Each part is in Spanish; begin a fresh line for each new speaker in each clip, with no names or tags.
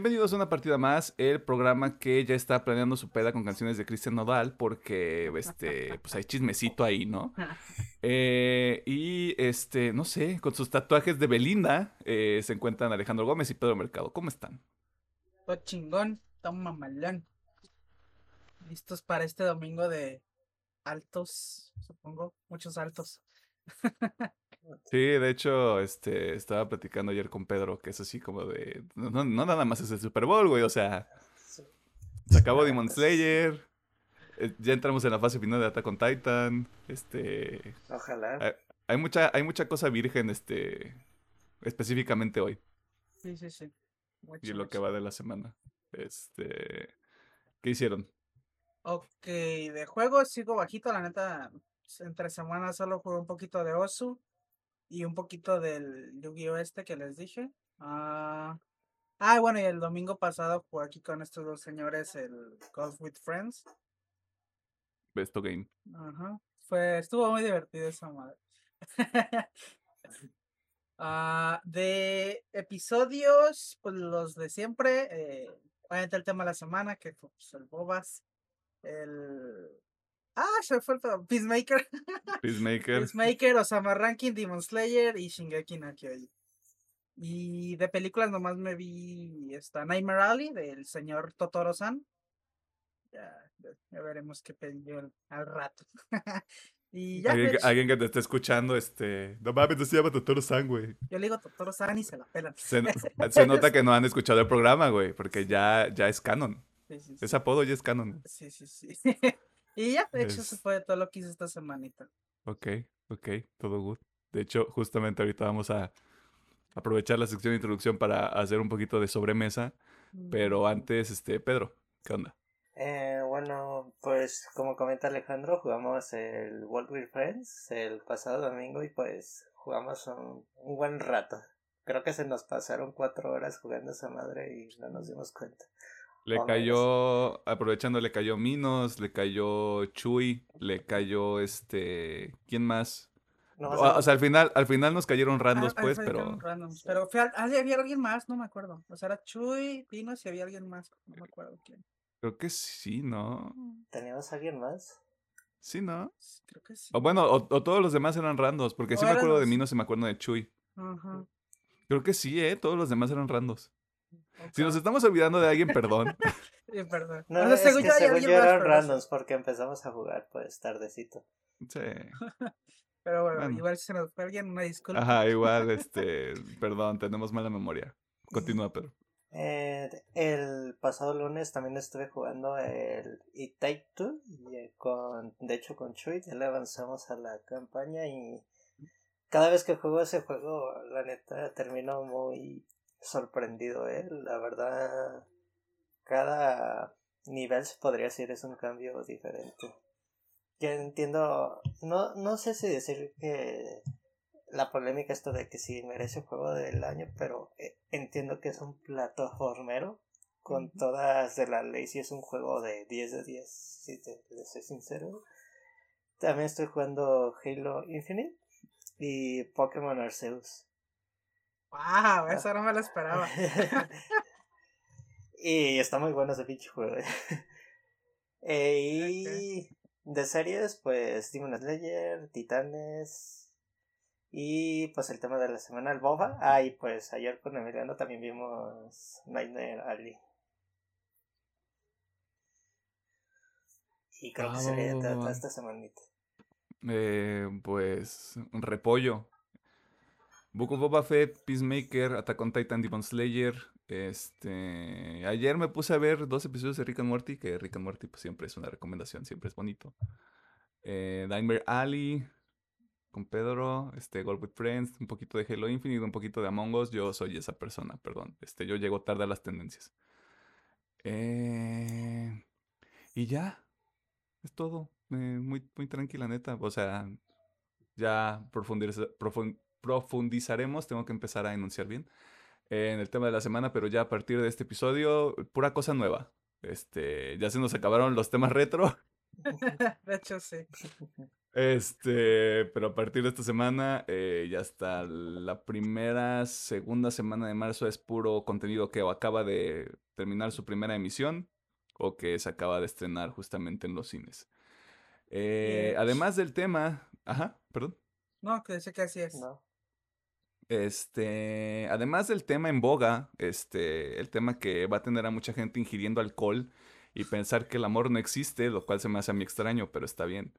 Bienvenidos a una partida más, el programa que ya está planeando su peda con canciones de Cristian Nodal, porque este, pues hay chismecito ahí, ¿no? Eh, y este, no sé, con sus tatuajes de Belinda eh, se encuentran Alejandro Gómez y Pedro Mercado. ¿Cómo están?
Todo chingón, todo mamalón. Listos para este domingo de altos, supongo, muchos altos.
Sí, de hecho, este, estaba platicando ayer con Pedro, que es así como de, no, nada más es el Super Bowl, güey, o sea, se acabó Demon Slayer, eh, ya entramos en la fase final de Attack on Titan, este,
Ojalá.
hay, hay mucha, hay mucha cosa virgen, este, específicamente hoy,
Sí, sí, sí. Mucho,
y lo que va de la semana, este, ¿qué hicieron?
Ok, de juego sigo bajito, la neta. Entre semanas solo jugué un poquito de Osu y un poquito del Yu-Gi-Oh! este que les dije. Ah, ah, bueno, y el domingo pasado jugué aquí con estos dos señores el Golf with Friends.
Best of Game.
Ajá. Fue, estuvo muy divertido esa madre. Ah, de episodios, pues los de siempre. Eh, obviamente el tema de la semana, que fue pues, el Bobas. El. Ah, se me fue el Peacemaker.
Peacemaker.
Peacemaker, Osama Ranking, Demon Slayer y Shingeki no Kyojin. Y de películas nomás me vi esta Nightmare Alley del señor Totoro-san. Ya, ya- veremos qué pedí al, rato. y ya,
Alguien, alguien que te esté escuchando, este, no mames, no se llama Totoro San, güey.
yo le digo Totoro-san y se la pelan.
Se, se nota que no han escuchado el programa, güey, porque ya, ya es canon.
Sí, sí, sí.
Ese apodo ya es canon.
Sí, sí, sí. Y ya, de hecho, eso
Es-
fue todo lo que hice esta semanita.
Ok, ok, todo good. De hecho, justamente ahorita vamos a aprovechar la sección de introducción para hacer un poquito de sobremesa. Pero antes, este, Pedro, ¿qué onda?
Eh, bueno, pues como comenta Alejandro, jugamos el World with Friends el pasado domingo y pues jugamos un, un buen rato. Creo que se nos pasaron cuatro horas jugando esa madre y no nos dimos cuenta.
Le
Oh,
cayó, aprovechando, le cayó Minos, le cayó Chuy, le cayó este, ¿quién más?
No,
O, o sea, al final, al final nos cayeron randos,
Ah, ah,
pues, pero
randoms, Pero fue ah, había alguien más, no me acuerdo. O sea, era Chuy, Pinos y había alguien más, no me acuerdo quién.
creo que sí, ¿no?
¿teníamos a alguien más?
Sí, ¿no?
Creo que sí.
O bueno, o, o todos los demás eran randos, porque sí
O
me acuerdo de
los-
Minos y me acuerdo de Chuy.
Ajá.
Creo que sí, ¿eh? Todos los demás eran randos. Si nos estamos olvidando de alguien, perdón.
Sí, perdón.
No,
O sea,
es
según
que según yo eran
pero no
randoms porque empezamos a jugar pues tardecito.
Sí.
Pero bueno,
Bueno.
igual si se nos fue alguien, una disculpa.
Ajá, igual, este, perdón, tenemos mala memoria. Continúa, Pedro.
Eh, el pasado lunes también estuve jugando el It Take Two y, eh, con, de hecho con Chuy ya le avanzamos a la campaña y cada vez que juego ese juego la neta termino muy sorprendido, eh, la verdad cada nivel se podría decir es un cambio diferente. Yo entiendo, no, no sé si decir que la polémica esto de que si merece juego del año, pero eh, entiendo que es un plataformero con todas de la ley, si es un juego de 10 de 10, si te, te soy sincero. También estoy jugando Halo Infinite y Pokémon Arceus.
Wow, eso no me lo esperaba.
y está muy bueno ese pinche juego. eh. Eh, y de series, pues Demon Slayer, Titanes y pues el tema de la semana, el Boba. Ah, y pues ayer con Emiliano también vimos Nightmare Alley. Y creo que
Ah,
sería toda esta semanita.
Eh, pues, repollo. Book of Boba Fett, Peacemaker, Attack on Titan, Demon Slayer. Este, ayer me puse a ver dos episodios de Rick and Morty, que Rick and Morty pues, siempre es una recomendación, siempre es bonito. Eh, Nightmare Alley con Pedro, este, Gold with Friends, un poquito de Halo Infinite, un poquito de Among Us. Yo soy esa persona, perdón. Este, yo llego tarde a las tendencias. Eh, y ya, es todo. Eh, muy, muy tranquila, neta. O sea, ya profundiza- profun- profundizaremos. Tengo que empezar a enunciar bien en el tema de la semana, pero ya a partir de este episodio, pura cosa nueva. Este, ya se nos acabaron los temas retro.
De hecho, sí.
Este, pero a partir de esta semana, eh, ya está la primera, segunda semana de marzo es puro contenido que o acaba de terminar su primera emisión o que se acaba de estrenar justamente en los cines. Eh, además del tema, ajá, perdón.
No, que sé que así es.
No.
Este, además del tema en boga, este, el tema que va a tener a mucha gente ingiriendo alcohol y pensar que el amor no existe, lo cual se me hace a mí extraño, pero está bien.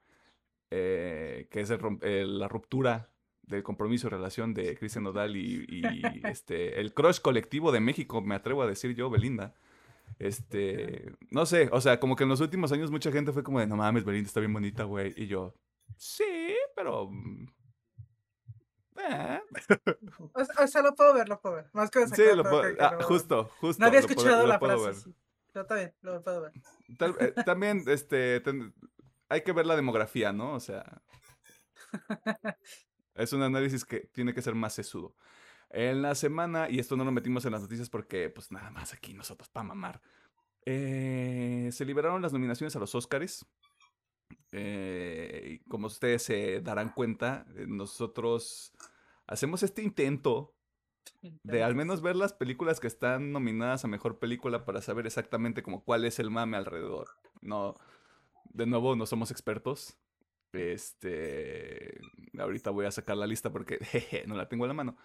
Eh, que es la ruptura del compromiso y relación de Cristian Nodal y, este, el crush colectivo de México, me atrevo a decir yo, Belinda. Este, no sé, o sea, como que en los últimos años mucha gente fue como de, no mames, Belinda está bien bonita, güey. Y yo, sí, pero
eh. O, sea, lo puedo ver, lo puedo ver. Más que
Sí, lo puedo, ah, justo, justo.
No había escuchado la frase. Pero está bien, lo puedo ver.
Eh, también, este, hay que ver la demografía, ¿no? O sea, es un análisis que tiene que ser más sesudo. En la semana, y esto no lo metimos en las noticias porque, pues nada más aquí nosotros para mamar. Eh, se liberaron las nominaciones a los Oscars. Eh, como ustedes se darán cuenta, eh, nosotros hacemos este intento de al menos ver las películas que están nominadas a mejor película para saber exactamente como cuál es el mame alrededor. No, de nuevo, no somos expertos. Este, ahorita voy a sacar la lista porque jeje, no la tengo en la mano.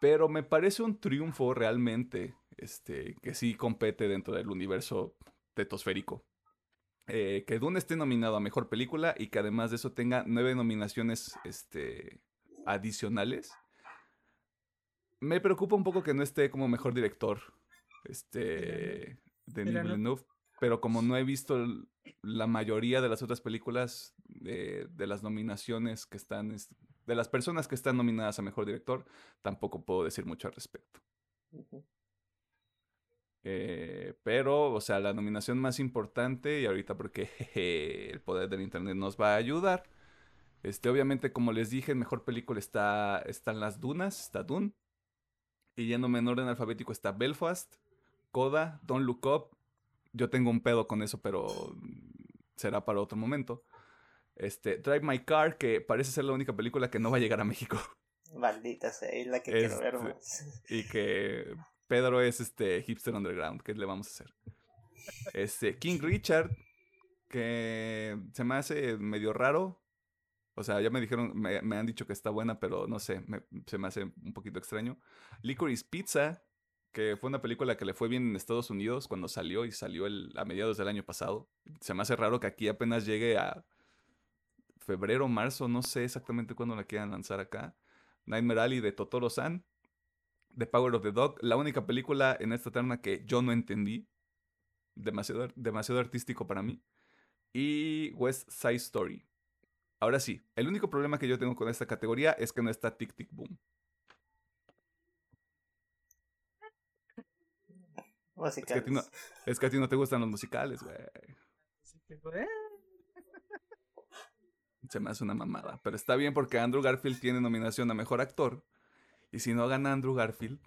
Pero me parece un triunfo realmente, este, que sí compete dentro del universo tetosférico. Eh, que Dune esté nominado a Mejor Película y que además de eso tenga nueve nominaciones este, adicionales. Me preocupa un poco que no esté como Mejor Director este, Denis Villeneuve, pero como no he visto la mayoría de las otras películas de, las nominaciones que están, de las personas que están nominadas a Mejor Director, tampoco puedo decir mucho al respecto. Eh, pero, o sea, la nominación más importante, y ahorita porque el poder del Internet nos va a ayudar, este, obviamente, como les dije, en Mejor Película está, están Las Dunas, está Dune, y yéndome en orden alfabético está Belfast, Coda, Don't Look Up, yo tengo un pedo con eso, pero será para otro momento. Este, Drive My Car, que parece ser la única película que no va a llegar a México.
Maldita sea, es la que quiero ver
este, más. Y que Pedro es este hipster underground, ¿qué le vamos a hacer? Este, King Richard, que se me hace medio raro. O sea, ya me dijeron, me, han dicho que está buena, pero no sé, se me hace un poquito extraño. Licorice Pizza, que fue una película que le fue bien en Estados Unidos cuando salió y salió a mediados del año pasado. Se me hace raro que aquí apenas llegue a febrero, marzo, no sé exactamente cuándo la quieran lanzar acá. Nightmare Alley de Totoro San, The Power of the Dog, la única película en esta terna que yo no entendí, demasiado, demasiado artístico para mí, y West Side Story. Ahora sí, el único problema que yo tengo con esta categoría es que no está Tic Tic Boom. Es que, a ti no, es que a ti no te gustan los musicales, güey. Se me hace una mamada. Pero está bien porque Andrew Garfield tiene nominación a mejor actor. Y si no gana Andrew Garfield,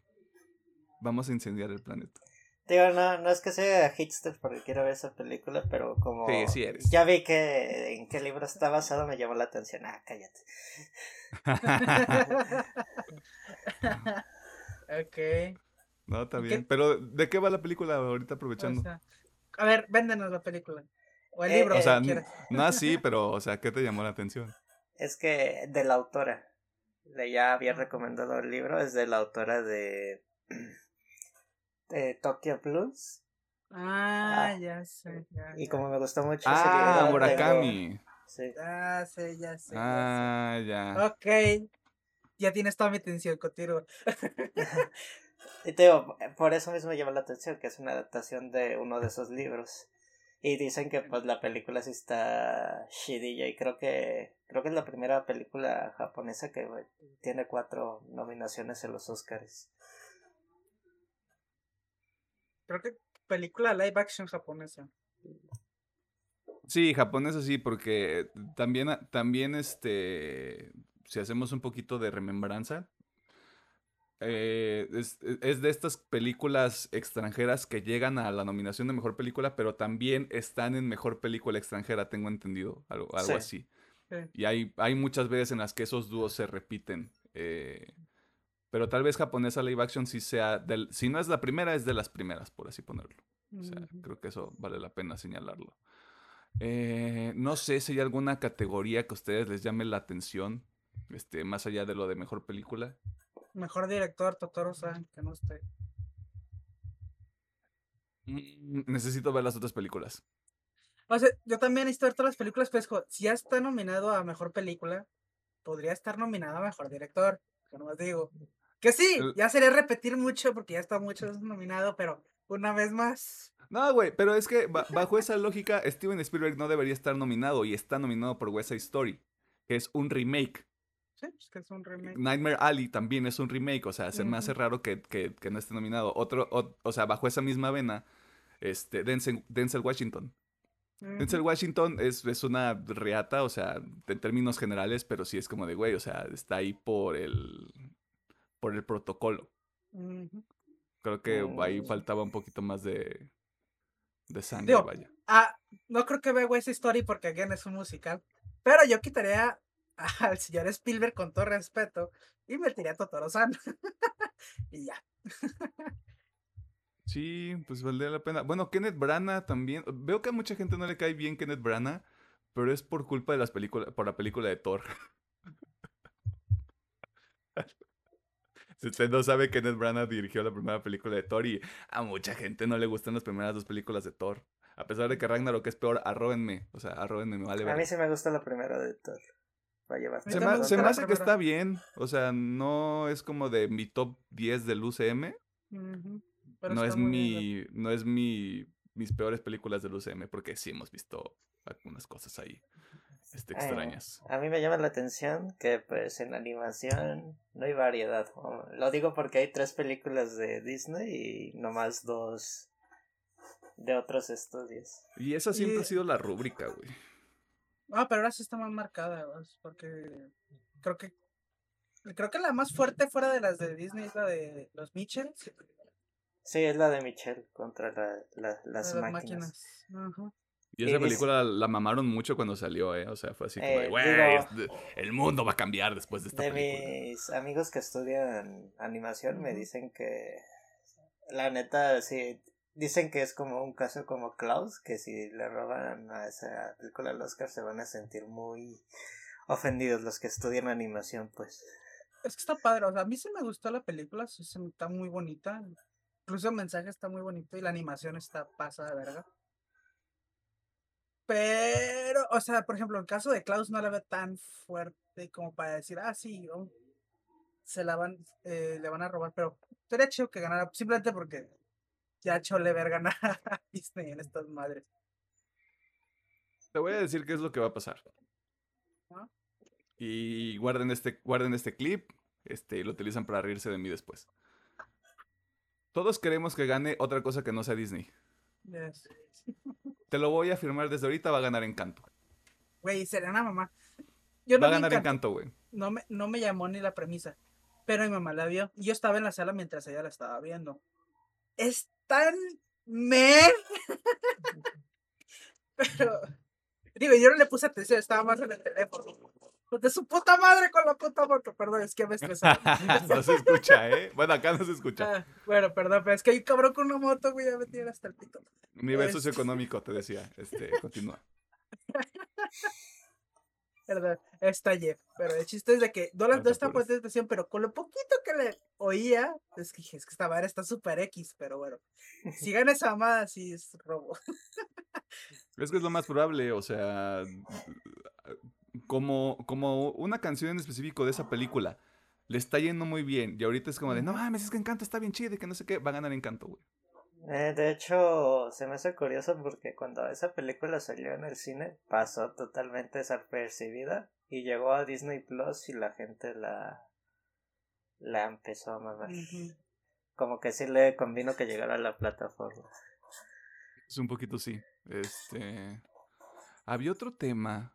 vamos a incendiar el planeta.
Digo, no, no es que sea hipster porque quiero ver esa película, pero como
sí, sí eres.
ya vi que en qué libro está basado, me llamó la atención. Ah, cállate.
ok.
No, está bien. Pero, ¿de qué va la película ahorita aprovechando?
a ver, véndenos la película. O el eh, libro.
o sea, no así, pero, o sea, ¿qué te llamó la atención?
Es que de la autora. Le ya había recomendado el libro, es de la autora de, de Tokyo Blues.
Ah, ah ya sé.
y como me gustó mucho
ah, Murakami.
Sí. Ah, sé, ya sé.
Ah, ya.
Ok. Ya tienes toda mi atención, contigo.
Y te digo, por eso mismo me llama la atención, que es una adaptación de uno de esos libros. Y dicen que pues la película sí está shidilla y creo que creo que es la primera película japonesa que tiene cuatro nominaciones en los Oscars.
Creo que película live action japonesa.
Sí, japonesa sí, porque también, también este, si hacemos un poquito de remembranza, eh, e, es, de estas películas extranjeras que llegan a la nominación de mejor película, pero también están en mejor película extranjera, tengo entendido, algo, algo así.
Sí.
Y hay, hay muchas veces en las que esos dúos se repiten. eh, pero tal vez japonesa live action sí sea, del, si no es la primera, es de las primeras, por así ponerlo. O sea, creo que eso vale la pena señalarlo. Eh, no sé si hay alguna categoría que a ustedes les llame la atención, este, más allá de lo de mejor película.
Mejor director, Totoro-san, que no esté.
Mm, Necesito ver las otras películas.
O sea, yo también necesito ver todas las películas, pero es como, si ya está nominado a mejor película, podría estar nominado a mejor director. Que no más digo. Que sí, ya sería repetir mucho porque ya está mucho nominado, pero una vez más.
No, güey, pero es que ba- bajo esa lógica, Steven Spielberg no debería estar nominado y está nominado por West Side Story, que es un remake.
Sí, pues que es un remake.
Nightmare Alley también es un remake, o sea, se me hace raro que, que- que no esté nominado. Otro, o, o sea, bajo esa misma vena, este, Denzel, Denzel Washington. Denzel. Washington es, es una reata, o sea, en términos generales, pero sí es como de, güey, o sea, está ahí por el, por el protocolo. Creo que ahí
Mm.
faltaba un poquito más de, de sangre,
Digo,
vaya.
Ah, no creo que vea West Story porque again es un musical. Pero yo quitaría al señor Spielberg con todo respeto y metería a Totoro-san. y ya.
Sí, pues valdría la pena. Bueno, Kenneth Branagh también. Veo que a mucha gente no le cae bien Kenneth Branagh, pero es por culpa de las películas, por la película de Thor. Si usted no sabe, Kenneth Branagh dirigió la primera película de Thor y a mucha gente no le gustan las primeras dos películas de Thor. A pesar de que Ragnarok es peor, arróbenme. O sea, arróbenme, me vale
A mí sí me gusta la primera de Thor. Va a llevar
Se, me, se hace que
primera.
está bien. O sea, no es como de mi top 10 del UCM.
Pero
no es mi. No es mi. mis peores películas del UCM. Porque sí hemos visto algunas cosas ahí. Este,
Eh,
extrañas.
a mí me llama la atención que pues en animación no hay variedad. Lo digo porque hay tres películas de Disney y nomás dos de otros estudios.
Y esa siempre
y-
ha sido la rúbrica, güey.
Ah, pero ahora sí está más marcada, porque creo que creo que la más fuerte fuera de las de Disney es la de los Mitchell,
Sí, es la de Michelle contra la, la-
de
las,
las
máquinas.
máquinas. Ajá.
Y
Y
esa película la mamaron mucho cuando salió, ¿eh? O sea, fue así como de,
Eh,
güey,
digo-
es- el mundo va a cambiar después de esta
De
película.
mis amigos que estudian animación me dicen que la neta sí dicen que es como un caso como Klaus, que si le roban a esa película al Oscar se van a sentir muy ofendidos los que estudian animación, pues.
Es que está padre, o sea, a mí sí me gustó la película, sí está muy bonita. Incluso el mensaje está muy bonito y la animación está pasada de verga. Pero, o sea, por ejemplo, el caso de Klaus no la veo tan fuerte como para decir, ah, sí, oh, se la van, eh, le van a robar, pero sería que ganara, simplemente porque ya chole ver ganar a Disney en estas madres.
Te voy a decir qué es lo que va a pasar. Y guarden este, guarden este clip este, y lo utilizan para reírse de mí después. Todos queremos que gane otra cosa que no sea Disney.
Yes.
Te lo voy a afirmar desde ahorita, va a ganar Encanto.
Güey, sería una mamá. Yo
Va a ganar
Encanto.
Encanto, güey.
no me, no me llamó ni la premisa. Pero mi mamá la vio. Y yo estaba en la sala mientras ella la estaba viendo. Es tan me. pero. Digo, yo no le puse atención, estaba más en el teléfono. Pues De su puta madre con la puta moto. Perdón, es que me estresaba.
no se escucha, ¿eh? Bueno, acá no se escucha.
Ah, bueno, perdón, pero es que hay un cabrón con una moto, güey, ya me tiene hasta el pito.
Nivel
es-
socioeconómico, te decía. Este, continúa.
Perdón, estallé. Pero el chiste es de que no, la,
No
no
te
estaba
apures.
poniendo atención, pero con lo poquito que le oía, es que dije, es que esta madre está súper X, pero bueno. Si gana esa mamada, sí es robo.
Es que es lo más probable, o sea, como, como una canción en específico de esa película le está yendo muy bien y ahorita es como de, no mames, es que Encanto está bien chido y que no sé qué, va a ganar Encanto, güey.
Eh, de hecho, se me hace curioso porque cuando esa película salió en el cine pasó totalmente desapercibida y llegó a Disney Plus y la gente la la empezó a mamar. Como que sí le convino que llegara a la plataforma.
Es un poquito sí. Este. Había otro tema.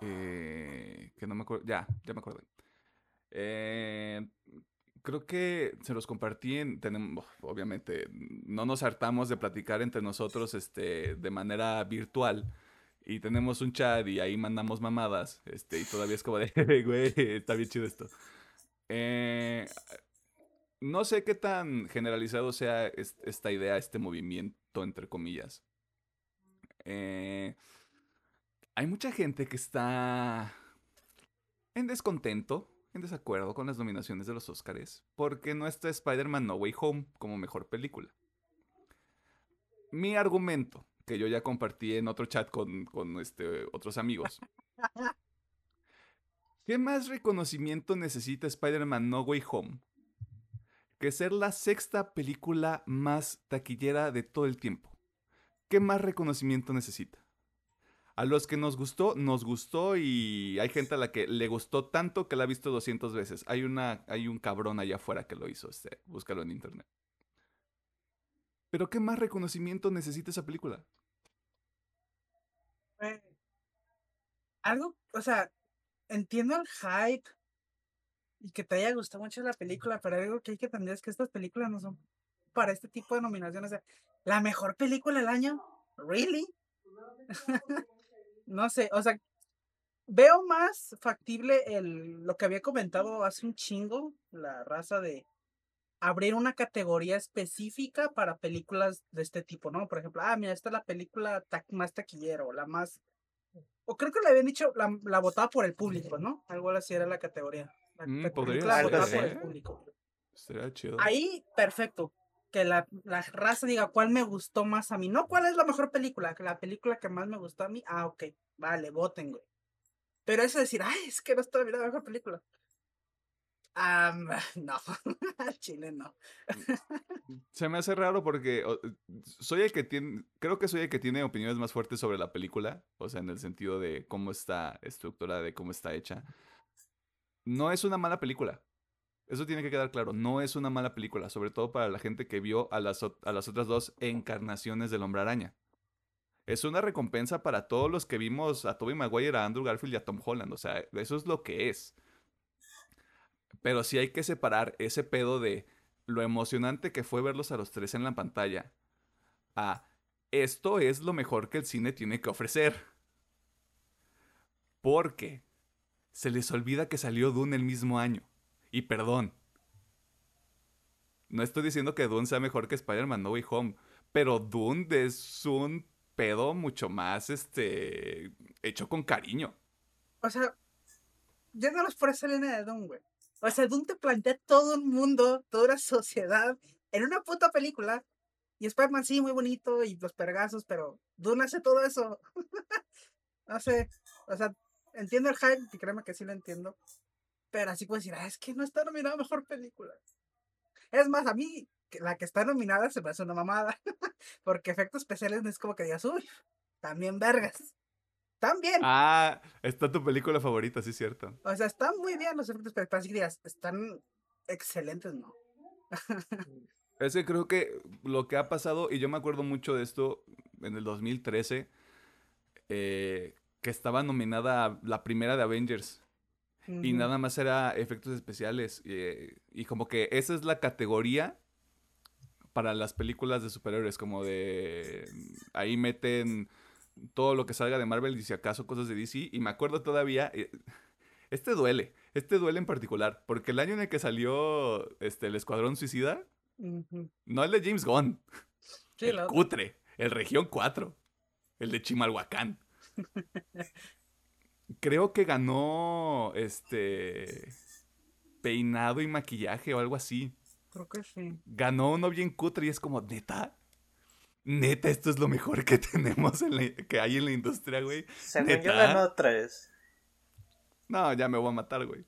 eh, que no me acuerdo. Ya, ya me acordé. Eh, creo que se los compartí en. Tenemos, obviamente, no nos hartamos de platicar entre nosotros este, de manera virtual. y tenemos un chat y ahí mandamos mamadas, este, y todavía es como de, güey, está bien chido esto. Eh, no sé qué tan generalizado sea esta idea, este movimiento, entre comillas. Eh, hay mucha gente que está en descontento, en desacuerdo con las nominaciones de los Oscars, porque no está Spider-Man No Way Home como mejor película. Mi argumento, que yo ya compartí en otro chat con, con este, otros amigos. ¿Qué más reconocimiento necesita Spider-Man No Way Home que ser la sexta película más taquillera de todo el tiempo. ¿Qué más reconocimiento necesita? A los que nos gustó, nos gustó y hay gente a la que le gustó tanto que la ha visto 200 veces. Hay, una, hay un cabrón allá afuera que lo hizo, este, búscalo en internet. Pero ¿qué más reconocimiento necesita esa película?
Eh, algo, o sea, entiendo el hype, y que te haya gustado mucho la película, pero algo que hay que entender es que estas películas no son para este tipo de nominaciones. la mejor película del año, ¿really? no sé, o sea, veo más factible el, lo que había comentado hace un chingo, la raza de abrir una categoría específica para películas de este tipo, ¿no? Por ejemplo, ah, mira, esta es la película más taquillero, la más... O creo que le habían dicho la, la votada por el público, ¿no? Algo así era la categoría.
Mm, podría ser. Sería chido.
Ahí, perfecto. Que la, la, raza diga cuál me gustó más a mí. No cuál es la mejor película. Que la película que más me gustó a mí. Ah, ok. Vale, voten, güey. Pero eso de decir, ay, es que no viendo la mejor película. no, Chile no.
Mm, se me hace raro porque soy el que tiene, creo que soy el que tiene opiniones más fuertes sobre la película, o sea, en el sentido de cómo está estructurada, de cómo está hecha. No es una mala película. Eso tiene que quedar claro. No es una mala película, sobre todo para la gente que vio a las, a las otras dos encarnaciones del Hombre Araña. Es una recompensa para todos los que vimos a Tobey Maguire, a Andrew Garfield y a Tom Holland. O sea, eso es lo que es. Pero sí hay que separar ese pedo de lo emocionante que fue verlos a los tres en la pantalla a esto es lo mejor que el cine tiene que ofrecer. Porque se les olvida que salió Dune el mismo año. Y perdón. No estoy diciendo que Dune sea mejor que Spider-Man No Way Home, pero Dune es un pedo mucho más, este, hecho con cariño.
O sea, no por esa línea de Dune, güey. O sea, Dune te plantea todo un mundo, toda una sociedad, en una puta película. Y Spider-Man sí, muy bonito, y los pergazos, pero Dune hace todo eso. no sé, o sea, entiendo el hype, y créeme que sí lo entiendo. Pero así puedo decir, ah, es que no está nominada a mejor película. Es más, a mí, la que está nominada se me hace una mamada. Porque efectos especiales no es como que digas, uy, también vergas. También.
Ah, está tu película favorita, sí, cierto.
O sea, están muy bien los efectos especiales. Así que digas, están excelentes, ¿no?
es que creo que lo que ha pasado, y yo me acuerdo mucho de esto en el 2013, eh, que estaba nominada la primera de Avengers. Y nada más era efectos especiales. Eh, y como que esa es la categoría para las películas de superhéroes. Como de. Ahí meten todo lo que salga de Marvel y si acaso cosas de DC. Y me acuerdo todavía. Eh, este duele. Este duele en particular. Porque el año en el que salió este, el Escuadrón Suicida. No el de James Gunn. el cutre. El Región 4. El de Chimalhuacán. Creo que ganó este peinado y maquillaje o algo así.
Creo que sí.
Ganó uno bien cutre y es como, neta. Neta, esto es lo mejor que tenemos en que hay en la industria, güey.
Según yo ganó tres.
No, ya me voy a matar, güey.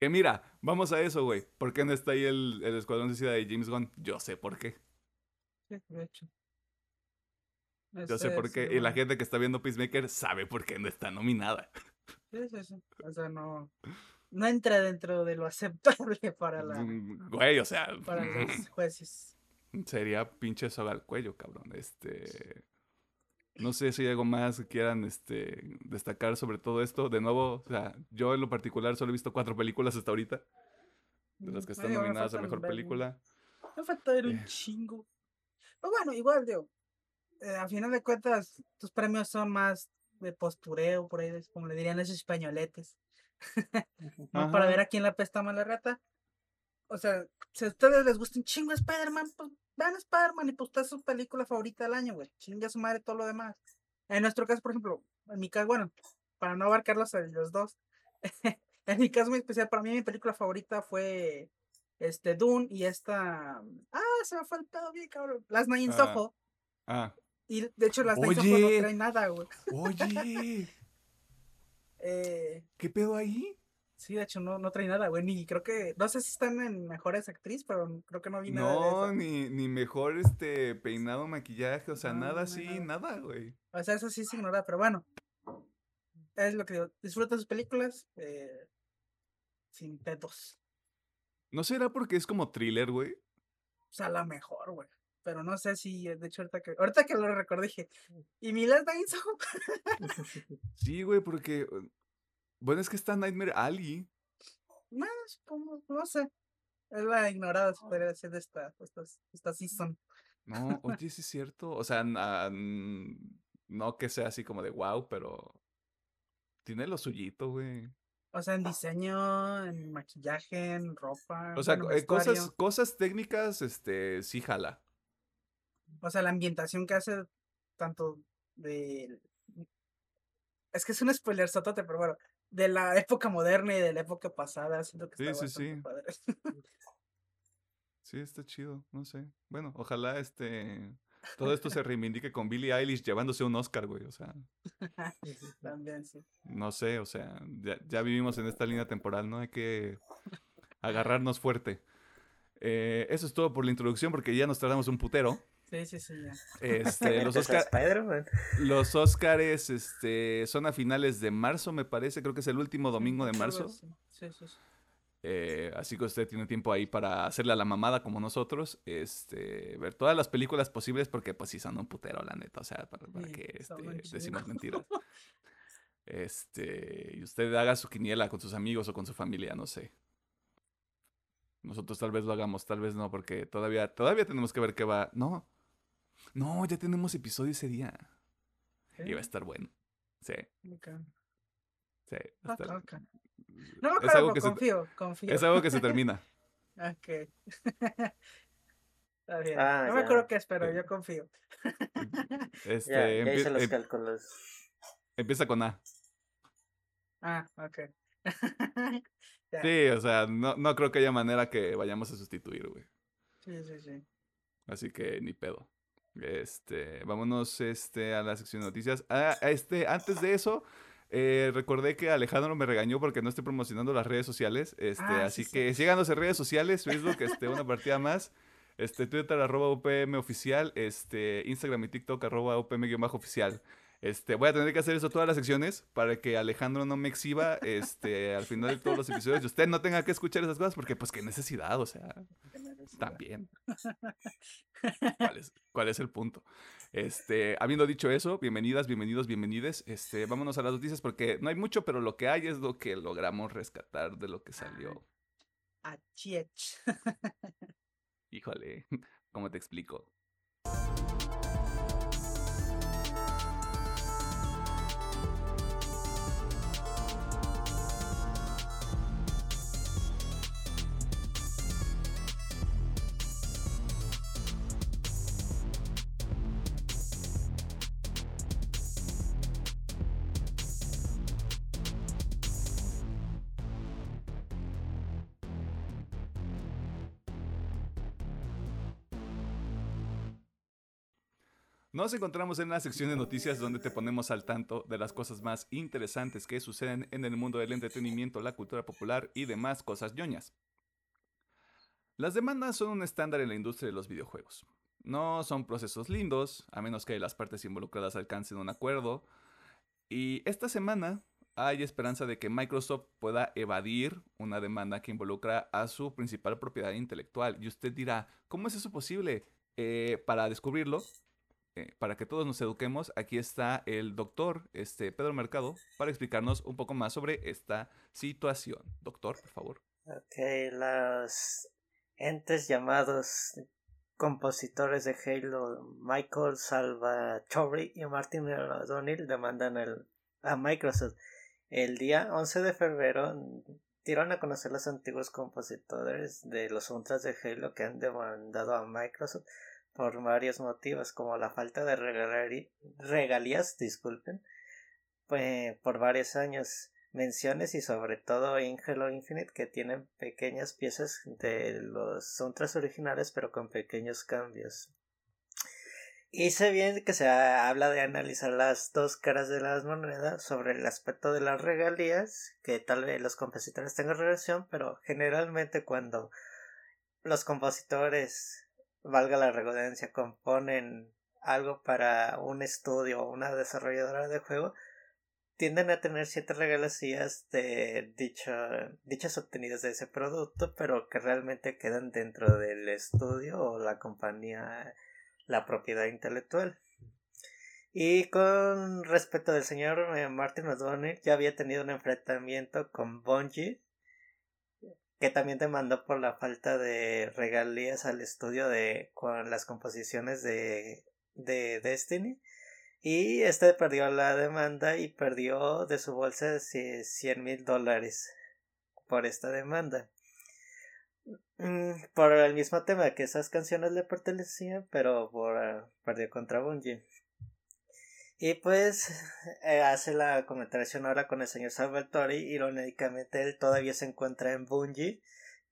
Que mira, vamos a eso, güey. ¿Por qué no está ahí el, el Escuadrón de Ciudad de James Gunn? Yo sé por qué.
Sí, de hecho.
Yo sé por qué. Y la gente que está viendo Peacemaker sabe por qué no está nominada.
Sí, sí, sí. O sea, no. No entra dentro de lo aceptable para la.
Mm, güey, o sea.
Para los jueces.
Sería pinche soga al cuello, cabrón. Este. No sé si hay algo más que quieran este, destacar sobre todo esto. De nuevo, o sea, yo en lo particular solo he visto cuatro películas hasta ahorita. De las que están nominadas a mejor película.
Me falta ver un eh. chingo. Pero bueno, igual, digo, eh, a final de cuentas, tus premios son más de postureo, por ahí, como le dirían esos españoletes. no para ver a quién la pesta más la rata. O sea, si a ustedes les gusta un chingo Spider-Man, pues vean Spider-Man y pues está su película favorita del año, güey. Chingue a su madre todo lo demás. En nuestro caso, por ejemplo, en mi caso, bueno, para no abarcarlos a los dos, en mi caso muy especial, para mí mi película favorita fue este Dune y esta. Ah, se me fue el pedo bien, cabrón. Las Nine
Ah.
Soho.
Ah,
Y de hecho, las Nine Soho no
Oye.
traen nada, güey.
oye,
Eh,
¿qué pedo ahí?
sí, de hecho, no, no trae nada, güey. Ni creo que. No sé si están en mejores actriz, pero creo que no vi nada de
No, ni, ni mejor este peinado, maquillaje, o sea,
No,
nada
no,
así,
nada.
nada, güey.
O sea, eso sí se ignora, pero bueno. Es lo que digo. Disfruta sus películas. Eh, sin pedos.
¿No será porque es como thriller, güey?
O sea, la mejor, güey. Pero no sé si, de hecho, ahorita que, ahorita que lo recordé, dije, ¿y mi Last Night Soho?
Sí, güey, porque... eh, Bueno, es que está Nightmare Alley.
No, supongo, no sé. Es la ignorada, se podría decir, de esta, esta, esta season.
No, oye, sí es cierto. O sea, no que sea así como de wow, pero tiene lo suyito, güey.
O sea, en diseño, en maquillaje, en ropa.
O sea,
bueno,
eh, cosas, cosas técnicas, este, sí jala.
O sea, la ambientación que hace tanto de... Es que es un spoiler sotote, pero bueno. De la época moderna y de la época pasada, siento que
Sí,
está
sí, sí.
padre.
Sí, está chido, no sé. Bueno, ojalá este todo esto se reivindique con Billie Eilish llevándose un Oscar, güey. O sea,
También, sí.
no sé, o sea, ya, ya vivimos en esta línea temporal, ¿no? Hay que agarrarnos fuerte. Eh, eso es todo por la introducción, porque ya nos tardamos un putero.
Sí, sí, sí, ya.
Este, los, Oscar, los Oscars este, son a finales de marzo, me parece. Creo que es el último domingo de marzo.
así. Sí, sí, sí.
Eh, así que usted tiene tiempo ahí para hacerle a la mamada como nosotros. Este, ver todas las películas posibles porque pues sí son un putero, la neta. O sea, para, para
Sí,
que este, decimos mentiras. Este, y usted haga su quiniela con sus amigos o con su familia, no sé. Nosotros tal vez lo hagamos, tal vez no, porque todavía, todavía tenemos que ver qué va. No, no, ya tenemos episodio ese día.
Sí,
Y va a estar bueno. Sí, sí. va a
Ok,
estar-
ok. No me
Es
acuerdo,
algo
pero
que se-
confío, confío.
Es algo que se termina.
Ok. Está bien.
Ah,
no me acuerdo qué espero, yo confío.
Este,
Ya, ya hice los
em-
cálculos.
empieza con A.
Ah, ok.
Sí, o sea, no, no creo que haya manera que vayamos a sustituir, güey.
Sí, sí, sí.
Así que ni pedo. Este, vámonos este, a la sección de noticias. Ah, este, antes de eso, eh, recordé que Alejandro me regañó porque no estoy promocionando las redes sociales. Este,
Ah,
así
sí, sí.
que síganos en redes sociales, Facebook, este, una partida más. Este, Twitter, arroba UPM oficial. Este, Instagram y TikTok, arroba UPM-oficial. Este, voy a tener que hacer eso todas las secciones para que Alejandro no me exhiba este, al final de todos los episodios y usted no tenga que escuchar esas cosas porque pues qué necesidad, o sea,
necesidad.
también. ¿Cuál es, cuál es el punto? Este, habiendo dicho eso, bienvenidas, bienvenidos, bienvenides. Este, vámonos a las noticias porque no hay mucho, pero lo que hay es lo que logramos rescatar de lo que salió.
Achiech.
Híjole, ¿cómo te explico? Nos encontramos en la sección de noticias donde te ponemos al tanto de las cosas más interesantes que suceden en el mundo del entretenimiento, la cultura popular y demás cosas ñoñas. Las demandas son un estándar en la industria de los videojuegos. No son procesos lindos, a menos que las partes involucradas alcancen un acuerdo. Y esta semana hay esperanza de que Microsoft pueda evadir una demanda que involucra a su principal propiedad intelectual. Y usted dirá, ¿cómo es eso posible? Eh, para descubrirlo, eh, para que todos nos eduquemos, aquí está el doctor este, Pedro Mercado para explicarnos un poco más sobre esta situación. Doctor, por favor.
Ok, los entes llamados compositores de Halo, Michael Salvatore y Martin O'Donnell, demandan el, a Microsoft. El día 11 de febrero dieron a conocer los antiguos compositores de los soundtracks de Halo que han demandado a Microsoft por varios motivos, como la falta de regalías, disculpen, pues, por varios años menciones y sobre todo en Infinite que tienen pequeñas piezas de los soundtracks originales pero con pequeños cambios. Y sé bien que se habla de analizar las dos caras de las monedas sobre el aspecto de las regalías, que tal vez los compositores tengan relación, pero generalmente cuando los compositores, valga la redundancia, componen algo para un estudio o una desarrolladora de juego, tienden a tener ciertas regalías de dichas obtenidas de ese producto, pero que realmente quedan dentro del estudio o la compañía, la propiedad intelectual. Y con respecto del señor eh, Martin O'Donnell, ya había tenido un enfrentamiento con Bungie, que también demandó por la falta de regalías al estudio de con las composiciones de, de Destiny y este perdió la demanda y perdió de su bolsa 100 mil dólares por esta demanda. Mm, por el mismo tema que esas canciones le pertenecían, pero por, ah, perdió contra Bungie. Y pues eh, hace la comentación ahora con el señor Salvatore. Irónicamente, él todavía se encuentra en Bungie,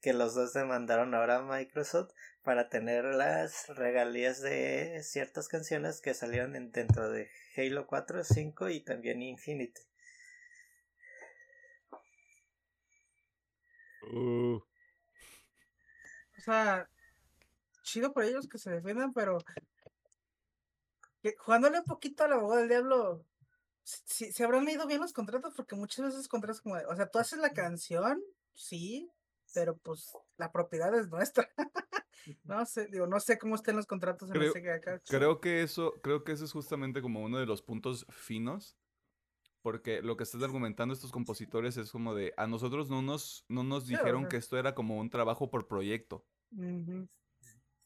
que los dos demandaron ahora a Microsoft para tener las regalías de ciertas canciones que salieron dentro de Halo 4, 5 y también Infinity.
Uh. O sea, chido por ellos que se defiendan, pero jugándole un poquito a la abogado del diablo, si, se habrán leído bien los contratos, porque muchas veces contratos como, o sea, tú haces la canción, sí, pero pues la propiedad es nuestra. no sé, digo, no sé cómo estén los contratos en
creo,
ese acá.
Creo que eso, creo que eso es justamente como uno de los puntos finos. Porque lo que estás argumentando estos compositores es como de a nosotros no nos, no nos dijeron que esto era como un trabajo por proyecto.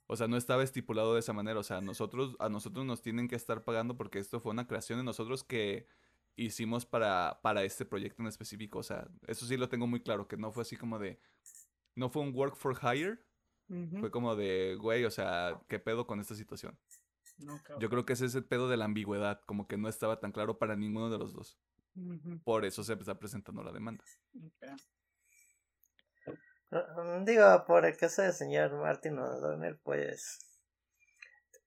O sea, no estaba estipulado de esa manera. O sea, nosotros, a nosotros nos tienen que estar pagando porque esto fue una creación de nosotros que hicimos para, para este proyecto en específico. O sea, eso sí lo tengo muy claro, que no fue así como de, no fue un work for hire. Fue como de, güey, o sea, ¿qué pedo con esta situación? Yo creo que ese es el pedo de la ambigüedad, como que no estaba tan claro para ninguno de los dos. Por eso se está presentando la demanda.
Mm, digo, por el caso del señor Martin O'Donnell, pues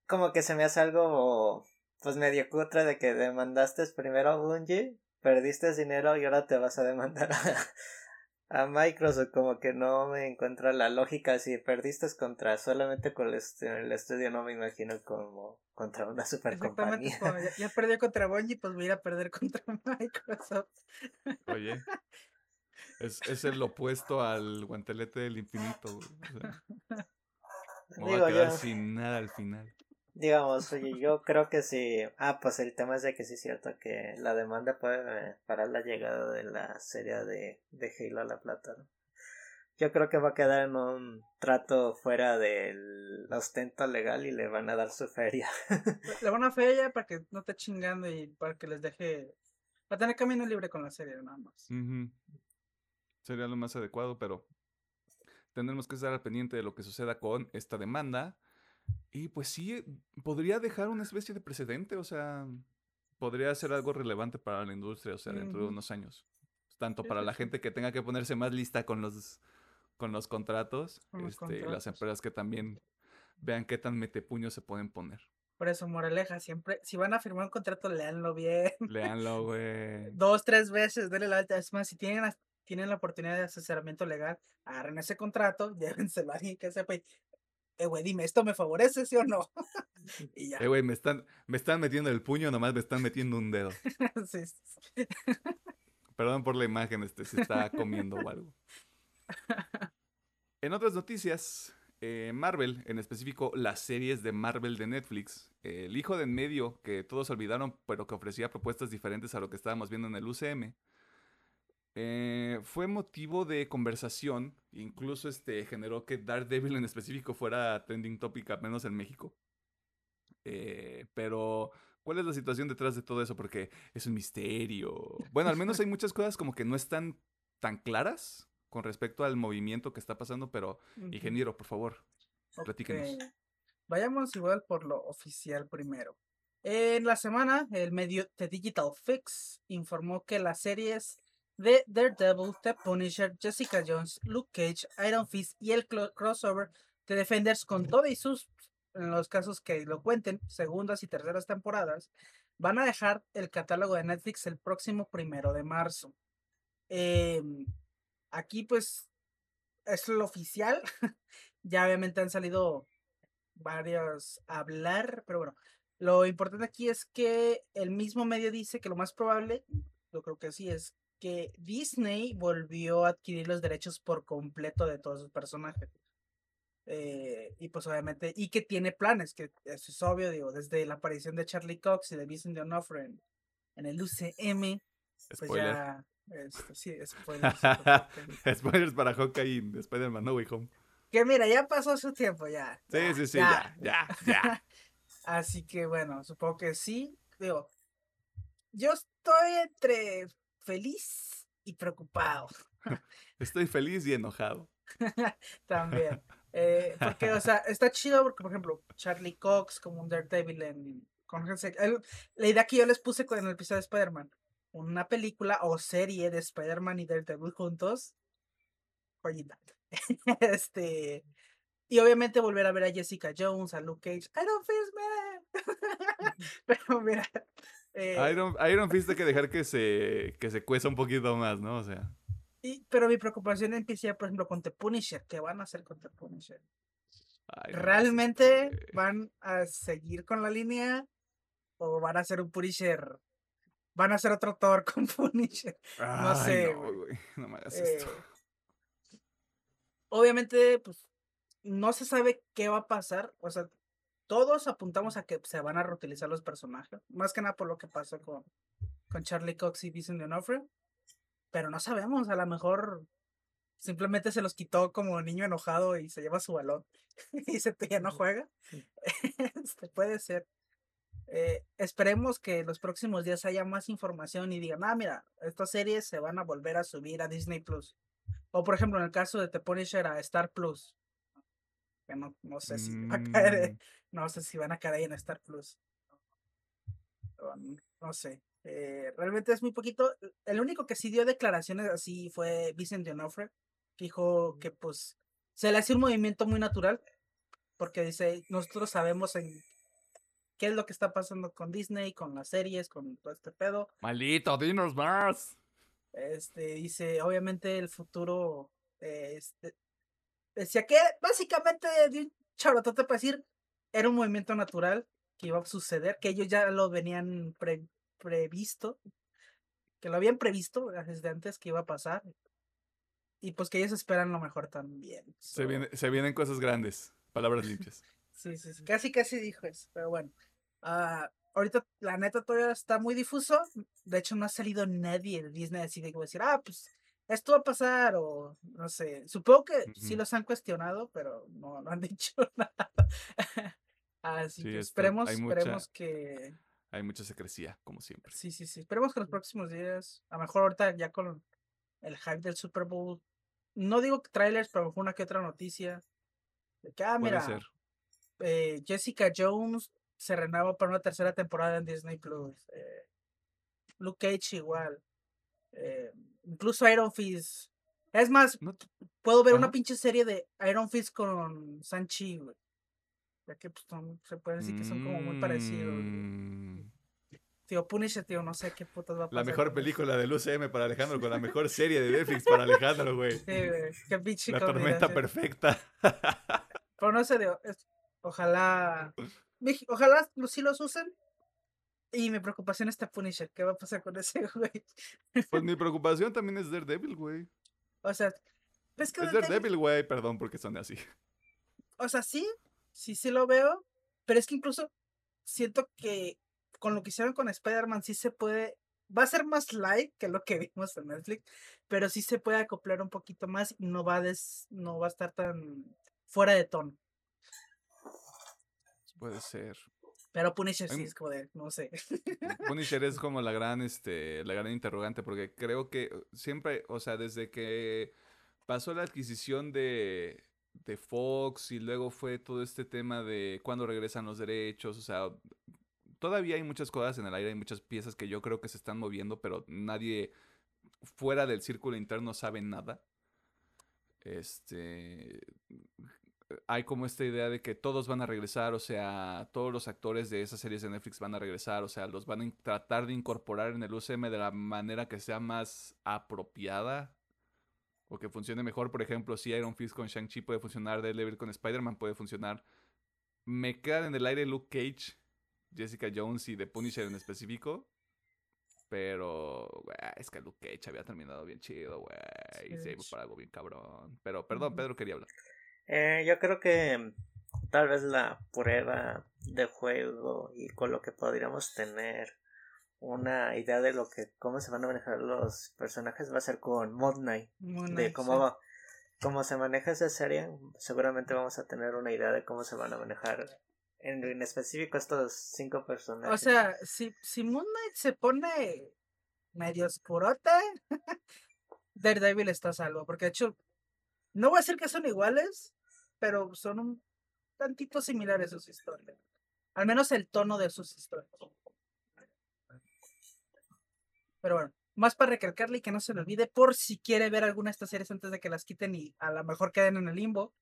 como que se me hace algo pues medio cutre de que demandaste primero a Bungie, perdiste dinero y ahora te vas a demandar a, a Microsoft. Como que no me encuentra la lógica. Si perdiste contra solamente con el, estudio no me imagino como contra una super compañía
ya, ya, perdió contra Bungie pues voy a ir a perder contra Microsoft
oye es, es el opuesto al guantelete del infinito me a quedar sin nada al final
digamos, oye, yo creo que sí. Ah, pues el tema es de que sí es cierto que la demanda puede parar la llegada de la serie de, de Halo a la plata. Yo creo que va a quedar en un trato fuera del ostento legal y le van a dar su feria.
Le van a feria para que no esté chingando y para que les deje. Para tener camino libre con la serie, nada más.
Sería lo más adecuado, pero tendremos que estar al pendiente de lo que suceda con esta demanda y pues sí, podría dejar una especie de precedente, o sea, podría ser algo relevante para la industria, o sea, dentro de unos años. Tanto para la gente que tenga que ponerse más lista con los, con los contratos, este, las empresas que también vean qué tan metepuños se pueden poner.
Por eso, moraleja, siempre, si van a firmar un contrato, leanlo bien.
Leanlo, güey.
Dos, tres veces, denle la alta. Es más, si tienen, tienen la oportunidad de asesoramiento legal, agarren ese contrato, llévenselo a alguien que sepa eh, güey, dime, ¿esto me favorece, sí o no?
y ya. Eh, güey, me están, me están metiendo el puño, nomás me están metiendo un dedo. sí, sí. Perdón por la imagen, este se está comiendo o algo. En otras noticias, eh, Marvel, en específico las series de Marvel de Netflix, el hijo de en medio que todos olvidaron, pero que ofrecía propuestas diferentes a lo que estábamos viendo en el UCM, eh, fue motivo de conversación, incluso este generó que Daredevil en específico fuera trending topic, al menos en México. Eh, pero, ¿cuál es la situación detrás de todo eso? Porque es un misterio. Bueno, al menos hay muchas cosas como que no están tan claras con respecto al movimiento que está pasando, pero, ingeniero, por favor, platíquenos.
Vayamos igual por lo oficial primero. En la semana, el medio The Digital Fix informó que las series de Daredevil, The Punisher, Jessica Jones, Luke Cage, Iron Fist y el crossover de Defenders con todo y sus, en los casos que lo cuenten, segundas y terceras temporadas, van a dejar el catálogo de Netflix el próximo primero de marzo. Em, aquí pues es lo oficial. ya obviamente han salido varios a hablar, pero bueno, lo importante aquí es que el mismo medio dice que lo más probable, yo creo que sí, es que Disney volvió a adquirir los derechos por completo de todos sus personajes. Eh, y pues obviamente, y que tiene planes, que eso es obvio, digo, desde la aparición de Charlie Cox y de Vincent D'Onofrio en, en el UCM, pues
Spoiler.
ya, este, sí, spoiler, sí, porque-
Spoilers para Hawkeye y Spider-Man No Way Home.
que mira, ya pasó su tiempo, ya.
Sí,
ya,
sí, sí, ya, ya, ya.
Así que bueno, supongo que sí. Digo, yo estoy entre feliz y preocupado
Estoy feliz y enojado.
también. Eh, porque, o sea, está chido porque, por ejemplo, Charlie Cox como un Daredevil en... Con, la idea que yo les puse con el episodio de Spider-Man, una película o serie de Spider-Man y Daredevil juntos, joyita. este... Y obviamente volver a ver a Jessica Jones, a Luke Cage. I don't feel. Pero mira. Eh,
Iron, Iron Fist hay que dejar que se, que se cueza un poquito más, ¿no? O sea,
y- pero mi preocupación empieza, por ejemplo, con The Punisher. ¿Qué van a hacer con The Punisher?
ay, no,
¿Realmente van a seguir con la línea? ¿O van a hacer un Punisher? ¿Van a hacer otro Thor con Punisher? no sé,
no,
güey.
güey, no me hagas
Eh,
esto.
obviamente, pues, no se sabe qué va a pasar. O sea, todos apuntamos a que se van a reutilizar los personajes. Más que nada por lo que pasó con, con Charlie Cox y Vincent D'Onofrio. Pero no sabemos, a lo mejor simplemente se los quitó como niño enojado y se lleva su balón y se ya no juega. este, puede ser. Eh, esperemos que los próximos días haya más información y digan, ah, mira, estas series se van a volver a subir a Disney Plus. O por ejemplo, en el caso de The Punisher a Star Plus. Que no, no sé si va a caer,
Mm,
no sé si van a caer ahí en Star Plus. No sé. eh, realmente es muy poquito. El único que sí dio declaraciones así fue Vincent D'Onofrio, que dijo que pues se le hace un movimiento muy natural, porque dice, nosotros sabemos en qué es lo que está pasando con Disney, con las series, con todo este pedo.
Maldito, dinos más.
Este dice, obviamente el futuro, eh, este, decía que básicamente de un charotote para decir, era un movimiento natural que iba a suceder, que ellos ya lo venían pre- previsto, que lo habían previsto desde antes que iba a pasar. Y pues que ellos esperan lo mejor también.
Se, viene- se vienen cosas grandes. Palabras limpias.
Sí, sí, sí, Casi, casi dijo eso. Pero bueno. ah, ahorita, la neta, todavía está muy difuso. De hecho, no ha salido nadie de Disney así de que va a decir, ah, pues esto va a pasar. O no sé. Supongo que sí los han cuestionado, pero no, no han dicho nada. así
Sí,
que
esto-
esperemos,
mucha-
esperemos que.
Hay mucha secrecía, como siempre.
Sí, sí, sí. Esperemos que los próximos días, a lo mejor ahorita ya con el hype del Super Bowl, no digo trailers, pero una que otra noticia. De que, ah, mira, eh, Jessica Jones se renueva para una tercera temporada en Disney Plus. eh, Luke Cage igual. eh, incluso Iron Fist. Es más,
No te-
puedo ver una pinche serie de Iron Fist con Sanchi, güey. Ya que pues, son- se puede decir que son como muy parecidos. güey.
Mm,
Tío, Punisher, tío, no sé qué putas va a pasar.
La mejor película del UCM para Alejandro con la mejor serie de Netflix para Alejandro, güey.
Sí, güey, qué pinche
La tormenta perfecta.
Pero no sé, digo, es- ojalá. Ojalá sí los usen. Y mi preocupación está Punisher. ¿Qué va a pasar con ese güey?
Pues mi preocupación también es Daredevil, güey.
O sea, es que
Es
Daredevil-
güey. Perdón porque son así.
O sea, sí, sí, sí lo veo. Pero es que incluso siento que con lo que hicieron con Spider-Man sí se puede va a ser más light que lo que vimos en Netflix, pero sí se puede acoplar un poquito más y no va a, des, no va a estar tan fuera de tono.
Puede ser.
Pero Punisher sí
Hay-
es como de, no sé.
Punisher es como la gran, este, la gran interrogante, porque creo que siempre, o sea, desde que pasó la adquisición de, de Fox y luego fue todo este tema de cuándo regresan los derechos, o sea, todavía hay muchas cosas en el aire, hay muchas piezas que yo creo que se están moviendo, pero nadie fuera del círculo interno sabe nada. Este, hay como esta idea de que todos van a regresar, o sea, todos los actores de esas series de Netflix van a regresar, o sea, los van a tratar de incorporar en el UCM de la manera que sea más apropiada o que funcione mejor. Por ejemplo, si Iron Fist con Shang-Chi puede funcionar, Daredevil con Spider-Man puede funcionar. Me quedan en el aire Luke Cage, Jessica Jones y The Punisher en específico. Pero, güey, es que Luke Cage había terminado bien chido, güey. Y se iba para algo bien cabrón. Pero, perdón. Pedro quería hablar.
Eh, yo creo que tal vez la prueba de juego y con lo que podríamos tener una idea de lo que cómo se van a manejar los personajes va a ser con Moon Knight
Moon
de cómo
sí.
va cómo se maneja esa serie seguramente vamos a tener una idea de cómo se van a manejar en, en específico estos cinco personajes
O sea, si, si Moon Knight se pone medio oscurote, Daredevil está a salvo. Porque de hecho, no voy a decir que son iguales, pero son un tantito similares sus historias. Al menos el tono de sus historias. Pero bueno, más para recalcarle y que no se le olvide, por si quiere ver alguna de estas series antes de que las quiten y a lo mejor queden en el limbo,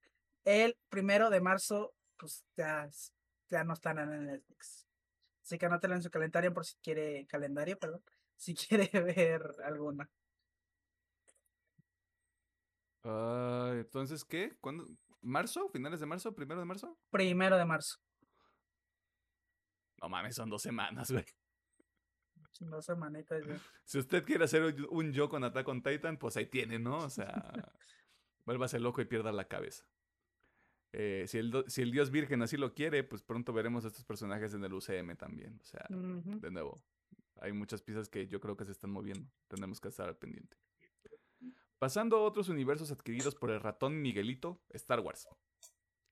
el primero de marzo, pues ya, ya no están en Netflix. Así que anótelo en su calendario por si quiere, calendario, perdón, si quiere ver alguna.
Ah, entonces, ¿qué? ¿Cuándo? ¿Marzo? ¿Finales de marzo? ¿Primero de marzo?
Primero de marzo.
No mames, son dos semanas, güey.
Dos semanitas ya.
Si usted quiere hacer un- yo con Attack on Titan, pues ahí tiene, ¿no? O sea, vuélvase loco y pierda la cabeza. Eh, si, el, si el dios virgen así lo quiere, pues pronto veremos a estos personajes en el UCM también. O sea, de nuevo, hay muchas piezas que yo creo que se están moviendo. Tenemos que estar al pendiente. Pasando a otros universos adquiridos por el ratón Miguelito, Star Wars.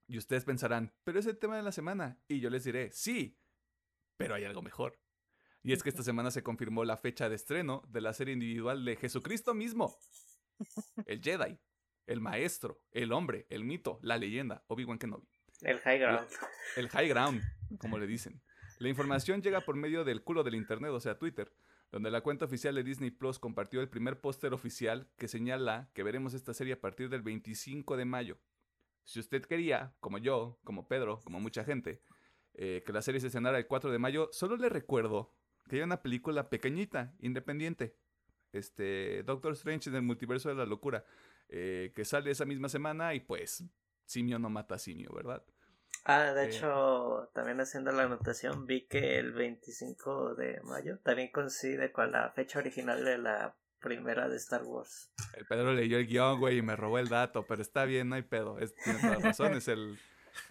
Y ustedes pensarán, pero es el tema de la semana. Y yo les diré, sí, pero hay algo mejor. Y es que esta semana se confirmó la fecha de estreno de la serie individual de Jesucristo mismo. El Jedi, el maestro, el hombre, el mito, la leyenda, Obi-Wan Kenobi.
el high ground
El high ground, como le dicen. La información llega por medio del culo del internet, o sea, Twitter, donde la cuenta oficial de Disney Plus compartió el primer póster oficial que señala que veremos esta serie a partir del 25 de mayo. Si usted quería, como yo, como Pedro, como mucha gente, eh, que la serie se estrenara el 4 de mayo, solo le recuerdo que hay una película pequeñita, independiente, este, Doctor Strange en el multiverso de la locura, eh, que sale esa misma semana y pues simio no mata simio, ¿verdad?
Ah, de hecho, también haciendo la anotación, vi que el 25 de mayo también coincide con la fecha original de la primera de Star Wars.
El Pedro leyó el guion, güey, y me robó el dato, pero está bien, no hay pedo. Es, tiene toda la razón, es el,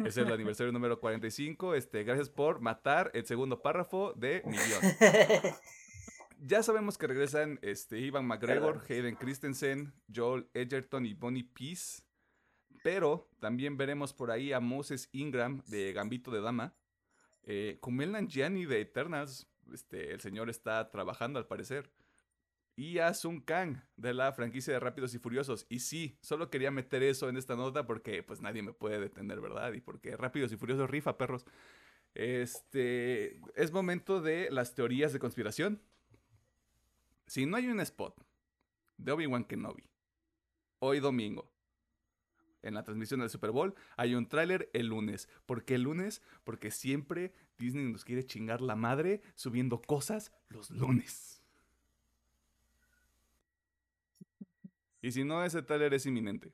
es el aniversario número 45. Este, gracias por matar el segundo párrafo de mi guion. Ya sabemos que regresan este, Ivan McGregor. Hayden Christensen, Joel Edgerton y Bonnie Peace. Pero también veremos por ahí a Moses Ingram de Gambito de Dama. Eh, Kumail Nanjiani de Eternals. Este, el señor está trabajando al parecer. Y a Sun Kang de la franquicia de Rápidos y Furiosos. Y sí, solo quería meter eso en esta nota porque pues nadie me puede detener, ¿verdad? Y porque Rápidos y Furiosos rifa, perros. Este, es momento de las teorías de conspiración. Si no hay un spot de Obi-Wan Kenobi hoy domingo en la transmisión del Super Bowl, hay un tráiler el lunes. ¿Por qué el lunes? Porque siempre Disney nos quiere chingar la madre subiendo cosas los lunes. Y si no, ese tráiler es inminente.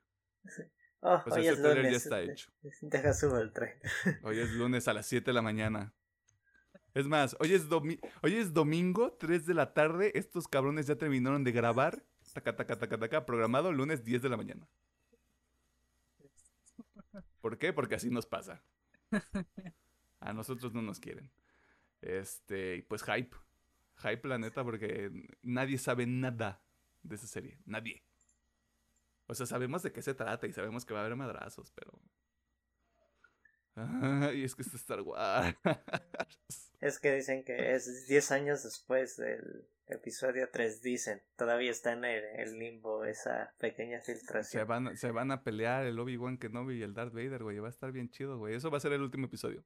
Oh,
Pues
hoy
ese
es
tráiler ya
lunes.
está hecho.
Deja subo el tren.
Hoy es lunes a las 7 de la mañana. Es más, hoy es, domi- hoy es domingo, 3 de la tarde. Estos cabrones ya terminaron de grabar. Taca, taca, taca, taca, programado lunes 10 de la mañana. ¿Por qué? Porque así nos pasa. A nosotros no nos quieren. Este, pues hype. hype, la neta, porque nadie sabe nada de esa serie. Nadie. O sea, sabemos de qué se trata y sabemos que va a haber madrazos, pero. Ay, es que es Star Wars.
Es que dicen que es 10 años después del episodio 3, dicen. Todavía está en el, limbo esa pequeña filtración.
Se van, se van a pelear el Obi-Wan Kenobi y el Darth Vader, güey. Va a estar bien chido, güey. Eso va a ser el último episodio.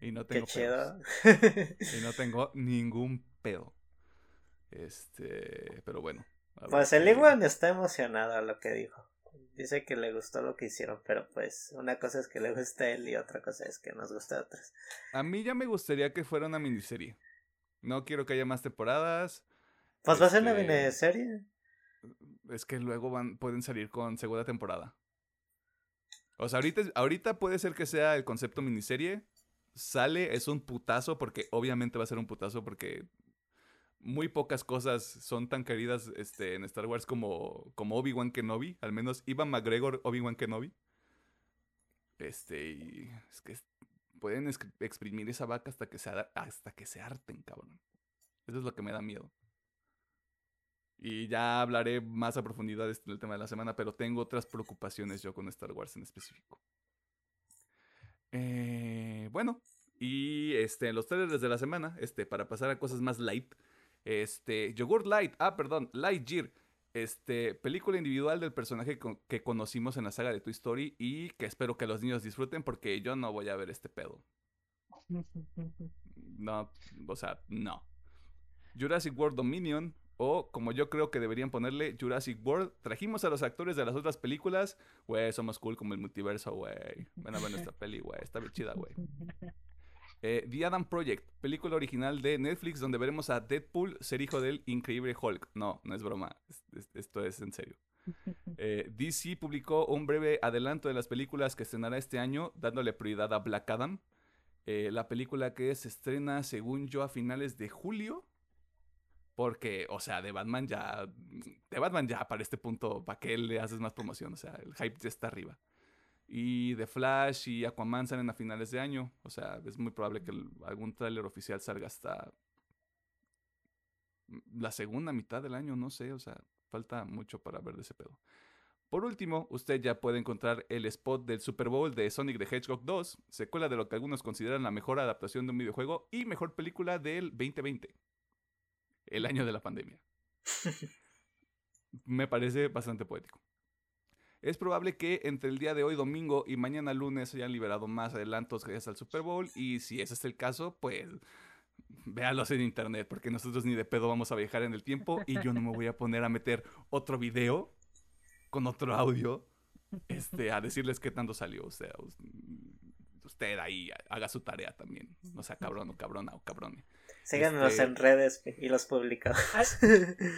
Y no tengo
Qué chido.
Y no tengo ningún pedo. Este, pero bueno.
Pues el Iwan está emocionado a lo que dijo. Dice que le gustó lo que hicieron, pero pues una cosa es que le guste a él y otra cosa es que nos guste a otros.
A mí ya me gustaría que fuera una miniserie. No quiero que haya más temporadas.
Pues va a ser una
Este,
miniserie.
Es que luego van, pueden salir con segunda temporada. O sea, ahorita, ahorita puede ser que sea el concepto miniserie. Sale, es un putazo, porque obviamente va a ser un putazo, porque muy pocas cosas son tan queridas este, en Star Wars como, como Obi-Wan Kenobi. Al menos Ivan McGregor, Obi-Wan Kenobi. Este, y es que pueden exprimir esa vaca hasta que, se, ha- hasta que se harten, cabrón. Eso es lo que me da miedo. Y ya hablaré más a profundidad este- del tema de la semana, pero tengo otras preocupaciones yo con Star Wars en específico. Eh, bueno, y este, los trailers de la semana, este, para pasar a cosas más light. Este, Yogurt Light, ah, perdón, Lightyear. Este, película individual del personaje con- que conocimos en la saga de Toy Story y que espero que los niños disfruten porque yo no voy a ver este pedo. No, o sea, no. Jurassic World Dominion o como yo creo que deberían ponerle Jurassic World. Trajimos a los actores de las otras películas. Güey, somos cool como el multiverso, güey. Van a ver nuestra peli, güey. Está bien chida, güey. Eh, The Adam Project, película original de Netflix donde veremos a Deadpool ser hijo del increíble Hulk. No, no es broma. es- es- esto es en serio. Eh, DC publicó un breve adelanto de las películas que estrenará este año, dándole prioridad a Black Adam. Eh, la película que se estrena, según yo, a finales de julio. Porque, o sea, de Batman ya. De Batman ya para este punto, ¿para qué le haces más promoción? O sea, el hype ya está arriba. Y de Flash y Aquaman salen a finales de año. O sea, es muy probable que algún tráiler oficial salga hasta la segunda mitad del año, no sé. O sea, falta mucho para ver de ese pedo. Por último, usted ya puede encontrar el spot del Super Bowl de Sonic the Hedgehog 2, secuela de lo que algunos consideran la mejor adaptación de un videojuego y mejor película del 2020, el año de la pandemia. Me parece bastante poético. Es probable que entre el día de hoy domingo y mañana lunes hayan liberado más adelantos gracias al Super Bowl y si ese es el caso, pues véalos en internet porque nosotros ni de pedo vamos a viajar en el tiempo y yo no me voy a poner a meter otro video con otro audio este, a decirles qué tanto salió. O sea, us- usted ahí haga su tarea también. No sea cabrón o cabrona o cabrone.
Síganos
Este-
en redes y los publicamos.
Ahí,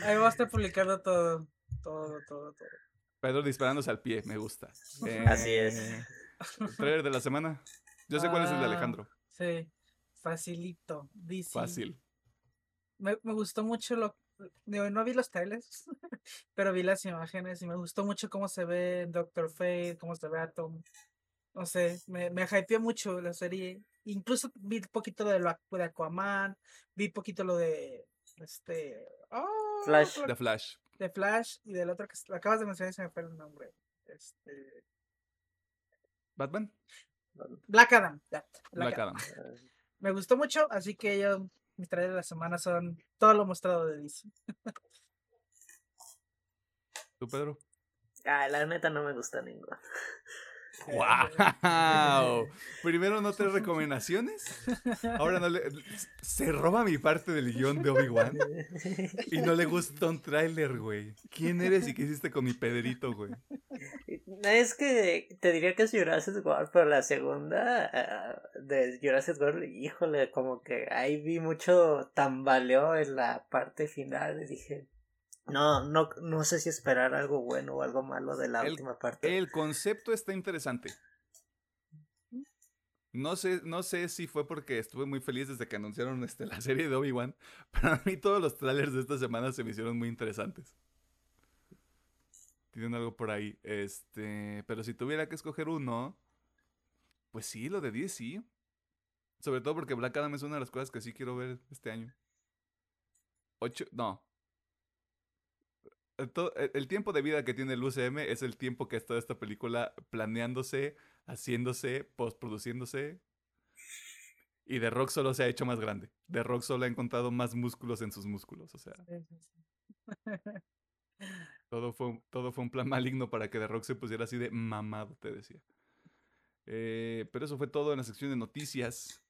ahí va a estar publicando todo. Todo, todo, todo.
Pedro disparándose al pie, me gusta.
Así es.
Eh, trailer de la semana. Yo sé cuál es el de
Ah,
Alejandro.
Sí, facilito. DC.
Fácil.
Me, me gustó mucho lo. no vi los trailers, pero vi las imágenes y me gustó mucho cómo se ve Doctor Fate, cómo se ve Atom. No sé, me, me hypeó mucho la serie. Incluso vi un poquito de lo de Aquaman, vi poquito lo de este ah,
Flash.
De Flash.
De Flash y del otro que acabas de mencionar y se me fue el nombre. Este
Batman.
Black Adam. Black
Black
Adam.
Adam.
Me gustó mucho, así que yo mis trailers de la semana son todo lo mostrado de DC.
¿Tú, Pedro?
Ah, la neta no me gusta ninguno.
¡Wow! Primero no tres recomendaciones. Ahora no le. Se roba mi parte del guion de Obi-Wan. Y no le gusta un tráiler, güey. ¿Quién eres y qué hiciste con mi Pedrito, güey?
Es que te diría que es Jurassic World, pero la segunda ah, de Jurassic World, híjole, como que ahí vi mucho tambaleo en la parte final y dije, no, no, no sé si esperar algo bueno o algo malo de la
El-
última parte.
El concepto está interesante. No sé, no sé si fue porque estuve muy feliz desde que anunciaron este, la serie de Obi-Wan, pero a mí todos los trailers de esta semana se me hicieron muy interesantes. Tienen algo por ahí. Este, pero si tuviera que escoger uno, pues sí, lo de DC. Sobre todo porque Black Adam es una de las cosas que sí quiero ver este año. Ocho, no. El, to- el- tiempo de vida que tiene el UCM es el tiempo que ha estado esta película planeándose, haciéndose, postproduciéndose. Y The Rock solo se ha hecho más grande. The Rock solo ha encontrado más músculos en sus músculos. O sea,
Sí, sí, sí.
todo fue, un- todo fue un plan maligno para que The Rock se pusiera así de mamado, te decía. Eh, pero eso fue todo en la sección de noticias.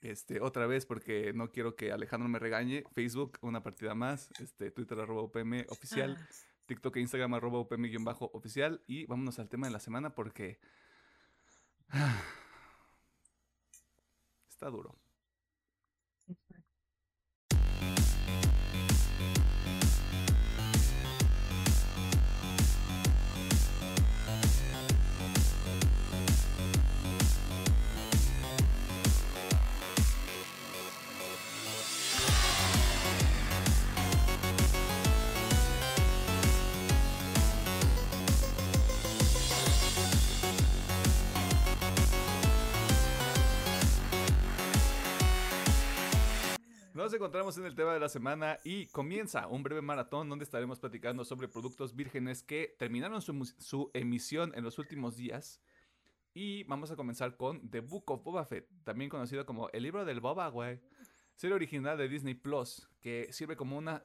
Este, otra vez, porque no quiero que Alejandro me regañe. Facebook, una partida más. Este, Twitter, arroba UPM oficial.
Ah,
TikTok e Instagram, arroba UPM-oficial. Y vámonos al tema de la semana porque... Está duro. Nos encontramos en el tema de la semana y comienza un breve maratón donde estaremos platicando sobre productos vírgenes que terminaron su, emisión en los últimos días. Y vamos a comenzar con The Book of Boba Fett, también conocido como El libro del Boba, güey. Serie original de Disney Plus, que sirve como una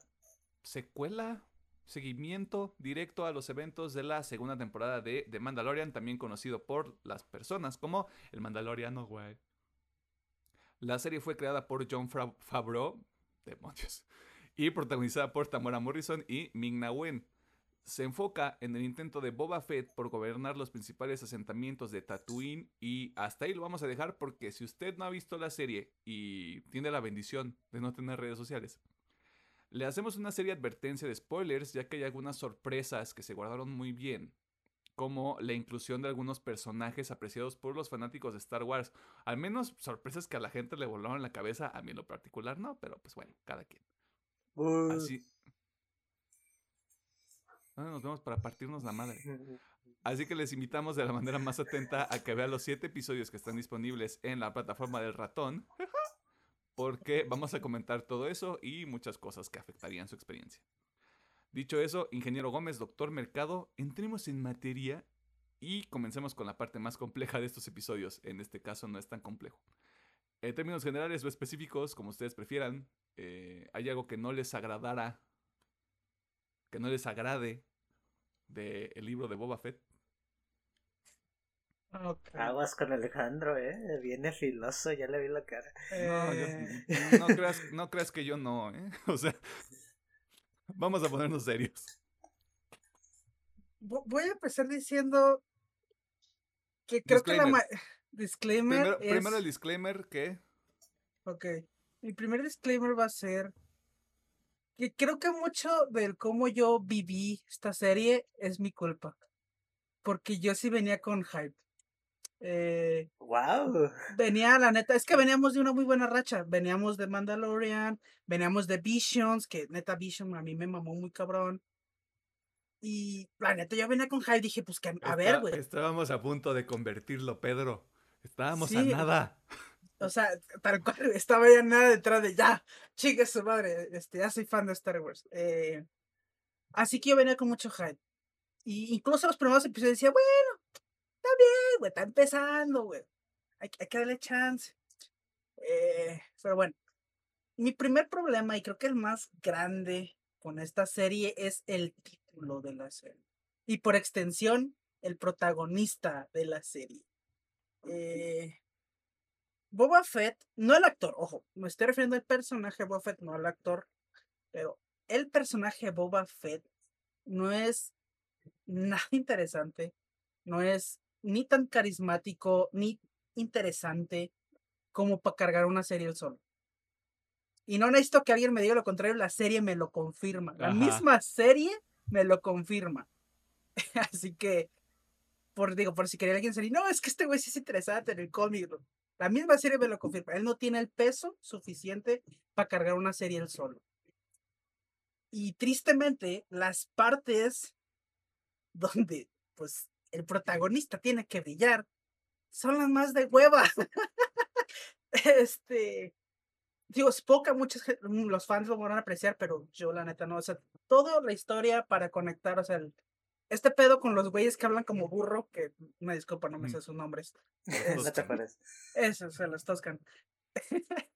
secuela, seguimiento directo a los eventos de la segunda temporada de The Mandalorian, también conocido por las personas como El Mandaloriano, güey. La serie fue creada por John Favreau, demonios, y protagonizada por Tamara Morrison y Ming-Na Wen. Se enfoca en el intento de Boba Fett por gobernar los principales asentamientos de Tatooine y hasta ahí lo vamos a dejar porque si usted no ha visto la serie y tiene la bendición de no tener redes sociales, le hacemos una serie de advertencia de spoilers ya que hay algunas sorpresas que se guardaron muy bien, como la inclusión de algunos personajes apreciados por los fanáticos de Star Wars. Al menos sorpresas que a la gente le volaron la cabeza, a mí en lo particular no, pero pues bueno, cada quien.
Uh,
Así. ¿Dónde nos vemos para partirnos la madre? Así que les invitamos de la manera más atenta a que vean los siete episodios que están disponibles en la plataforma del ratón. Porque vamos a comentar todo eso y muchas cosas que afectarían su experiencia. Dicho eso, ingeniero Gómez, doctor Mercado, entremos en materia y comencemos con la parte más compleja de estos episodios. En este caso no es tan complejo. En términos generales o específicos, como ustedes prefieran, eh, ¿hay algo que no les agradara, que no les agrade del libro de Boba Fett?
Aguas con Alejandro, eh. Viene filoso, ya le vi la cara.
No, yo-
Eh,
no, creas, no creas que yo no, ¿eh? O sea, vamos a ponernos serios.
vo- voy a empezar diciendo que creo que la disclaimer
Primero,
es...
primero el disclaimer que
Ok. Mi primer disclaimer va a ser que creo que mucho del cómo yo viví esta serie es mi culpa. Porque yo sí venía con hype. Eh,
¡Wow!
venía, la neta, es que veníamos de una muy buena racha. Veníamos de Mandalorian, veníamos de Visions, que neta Vision a mí me mamó muy cabrón. Y la neta, yo venía con hype, dije, pues que a
está-
ver, güey.
estábamos a punto de convertirlo, Pedro. Estábamos a nada.
O sea, tal cual, estaba ya nada detrás de ya, chica su madre, este, ya soy fan de Star Wars. Eh, así que yo venía con mucho hype. Y incluso los primeros episodios decía, bueno, bien, güey, está empezando, güey. Hay, hay que darle chance. Eh, pero bueno, mi primer problema, y creo que el más grande con esta serie, es el título de la serie. Y por extensión, el protagonista de la serie. Eh, Boba Fett, no el actor, ojo, me estoy refiriendo al personaje Boba Fett, no al actor, pero el personaje Boba Fett no es nada interesante, no es ni tan carismático ni interesante como para cargar una serie el solo. Y no necesito que alguien me diga lo contrario, la serie me lo confirma. La
Ajá.
misma serie me lo confirma. Así que, por digo, por si quería alguien salir, no, es que este güey sí es interesante en el cómic. no". La misma serie me lo confirma. Él no tiene el peso suficiente para cargar una serie él solo. Y tristemente, las partes donde pues el protagonista tiene que brillar son las más de hueva. Este, digo, que muchos mm, los fans lo van a apreciar, pero yo la neta no, o sea, toda la historia para conectar, o sea, el- este pedo con los güeyes que hablan como burro, que me disculpa, no me sé
Ujú.
sus nombres.
no te parece.
Eso, se los toscan.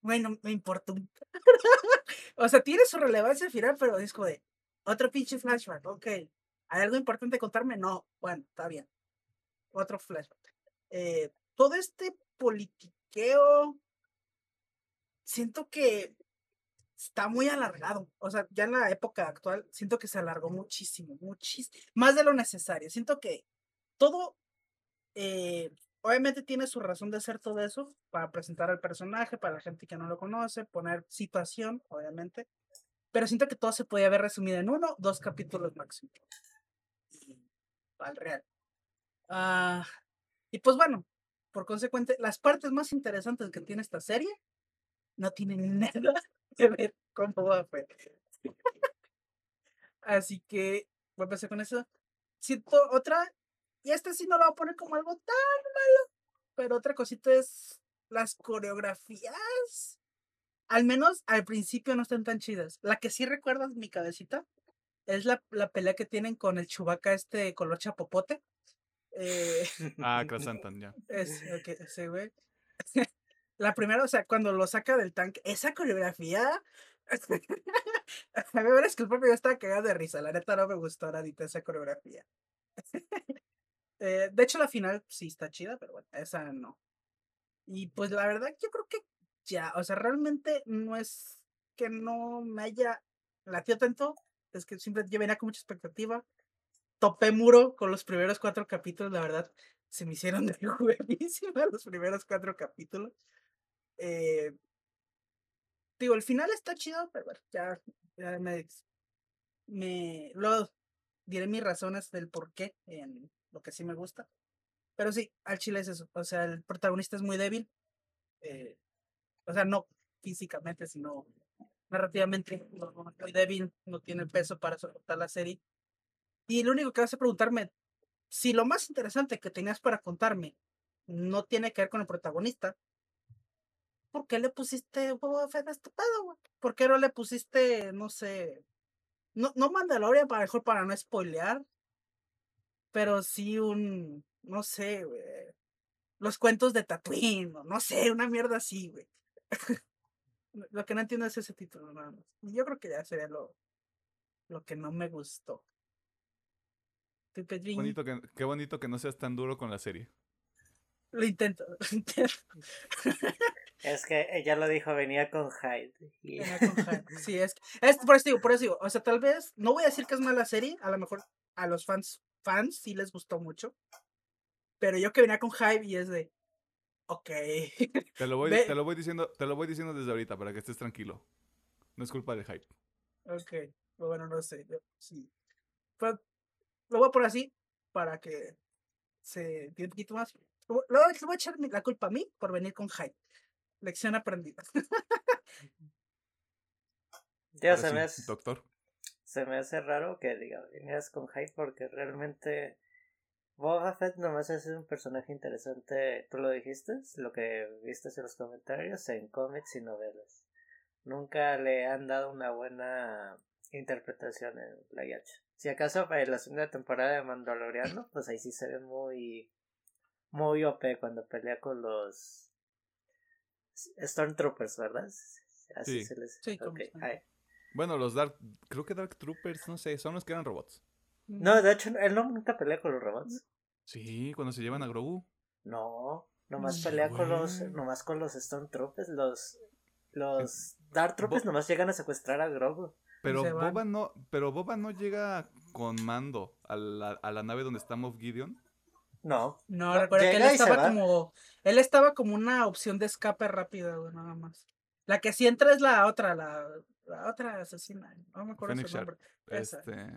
Bueno, me importa un- O sea, tiene su relevancia al final, pero es como de otro pinche flashback, ok. ¿Hay algo importante contarme? No, bueno, está bien. Otro flashback. Eh, todo este politiqueo, siento que está muy alargado. O sea, ya en la época actual, siento que se alargó muchísimo, muchísimo, más de lo necesario. Siento que todo, eh, obviamente tiene su razón de ser todo eso, para presentar al personaje, para la gente que no lo conoce, poner situación, obviamente. Pero siento que todo se podía haber resumido en uno, dos capítulos máximo. Al real. Ah, y pues bueno, por consecuente, las partes más interesantes que tiene esta serie no tienen nada que ver con Boba Fett. Así que voy a empezar con eso. Siento otra, y esta sí no la voy a poner como algo tan malo, pero otra cosita es las coreografías. Al menos al principio no están tan chidas. La que sí recuerdo en mi cabecita es la, la pelea que tienen con el chubaca este color chapopote. Eh,
Ah, Krasantan, ya.
es, ok, ese güey. La primera, o sea, cuando lo saca del tanque, esa coreografía. A mí me disculpa, pero yo estaba cagado de risa. La neta no me gustó ahorita esa coreografía. Eh, de hecho, la final sí está chida, pero bueno, esa no. Y pues la verdad, yo creo que ya, o sea, realmente no es que no me haya latido tanto, es que siempre yo venía con mucha expectativa. Topé muro con los primeros cuatro capítulos, la verdad, se me hicieron de buenísimas los primeros cuatro capítulos. Eh, digo, el final está chido, pero bueno, ya, me, me luego diré mis razones del por qué en lo que sí me gusta. Pero sí, al chile es eso. O sea, el protagonista es muy débil. eh, o sea, no físicamente, sino narrativamente muy débil, no tiene peso para soportar la serie. Y lo único que hace preguntarme, si lo más interesante que tenías para contarme no tiene que ver con el protagonista, ¿por qué le pusiste Boba Fett a este pedo? ¿Por qué no le pusiste, no sé, no, no Mandalorian para mejor para no spoilear, pero sí un, no sé, los cuentos de Tatooine, no sé, una mierda así, güey. lo que no entiendo es ese título, nada más. Y Yo creo que ya sería lo, lo que no me gustó. ¿Tú, Pedriño?
Bonito que, qué bonito que no seas tan duro con la serie.
Lo intento, lo intento.
Es que ella lo dijo, venía con Hyde. y-
Venía con hype. Sí, es, es por eso digo, por eso digo, o sea, tal vez, no voy a decir que es mala serie, a lo mejor a los fans, fans sí les gustó mucho, pero yo que venía con hype y es de, ok,
Te lo voy,
Ve-
te lo voy diciendo, te lo voy diciendo desde ahorita para que estés tranquilo. No es culpa del hype.
ok, bueno, no sé, sí. Pero lo voy a poner así para que se entienda un poquito más. Luego les voy a echar la culpa a mí por venir con hype. Lección aprendida.
Ahora
se,
sí,
me hace,
doctor.
se me hace raro que diga, venías con Hyde porque realmente Boba Fett nomás es un personaje interesante, tú lo dijiste, lo que viste en los comentarios, en cómics y novelas. Nunca le han dado una buena interpretación en live action. Si acaso para la segunda temporada de Mandaloriano, pues ahí sí se ve muy muy OP cuando pelea con los Stormtroopers, ¿verdad? Así
Sí.
se les
Sí, como
ok,
Storm-
ahí.
Bueno, los Dark, creo que Dark Troopers, no sé, son los que eran robots.
No, de hecho, él no nunca pelea con los robots.
Sí, cuando se llevan a Grogu.
No, nomás
Mm,
pelea con los, nomás con los Stormtroopers, los, los Dark Troopers
Bo-
nomás llegan a secuestrar a Grogu.
Pero. Boba no, pero Boba no llega con mando a la, a la nave donde está Moff Gideon.
No,
No, recuerda que él estaba como. Él estaba como una opción de escape rápida, güey, nada más. La que sí entra es la otra, la, la otra asesina. No me acuerdo
Fennec
su
Sharp.
nombre. Esa.
Este,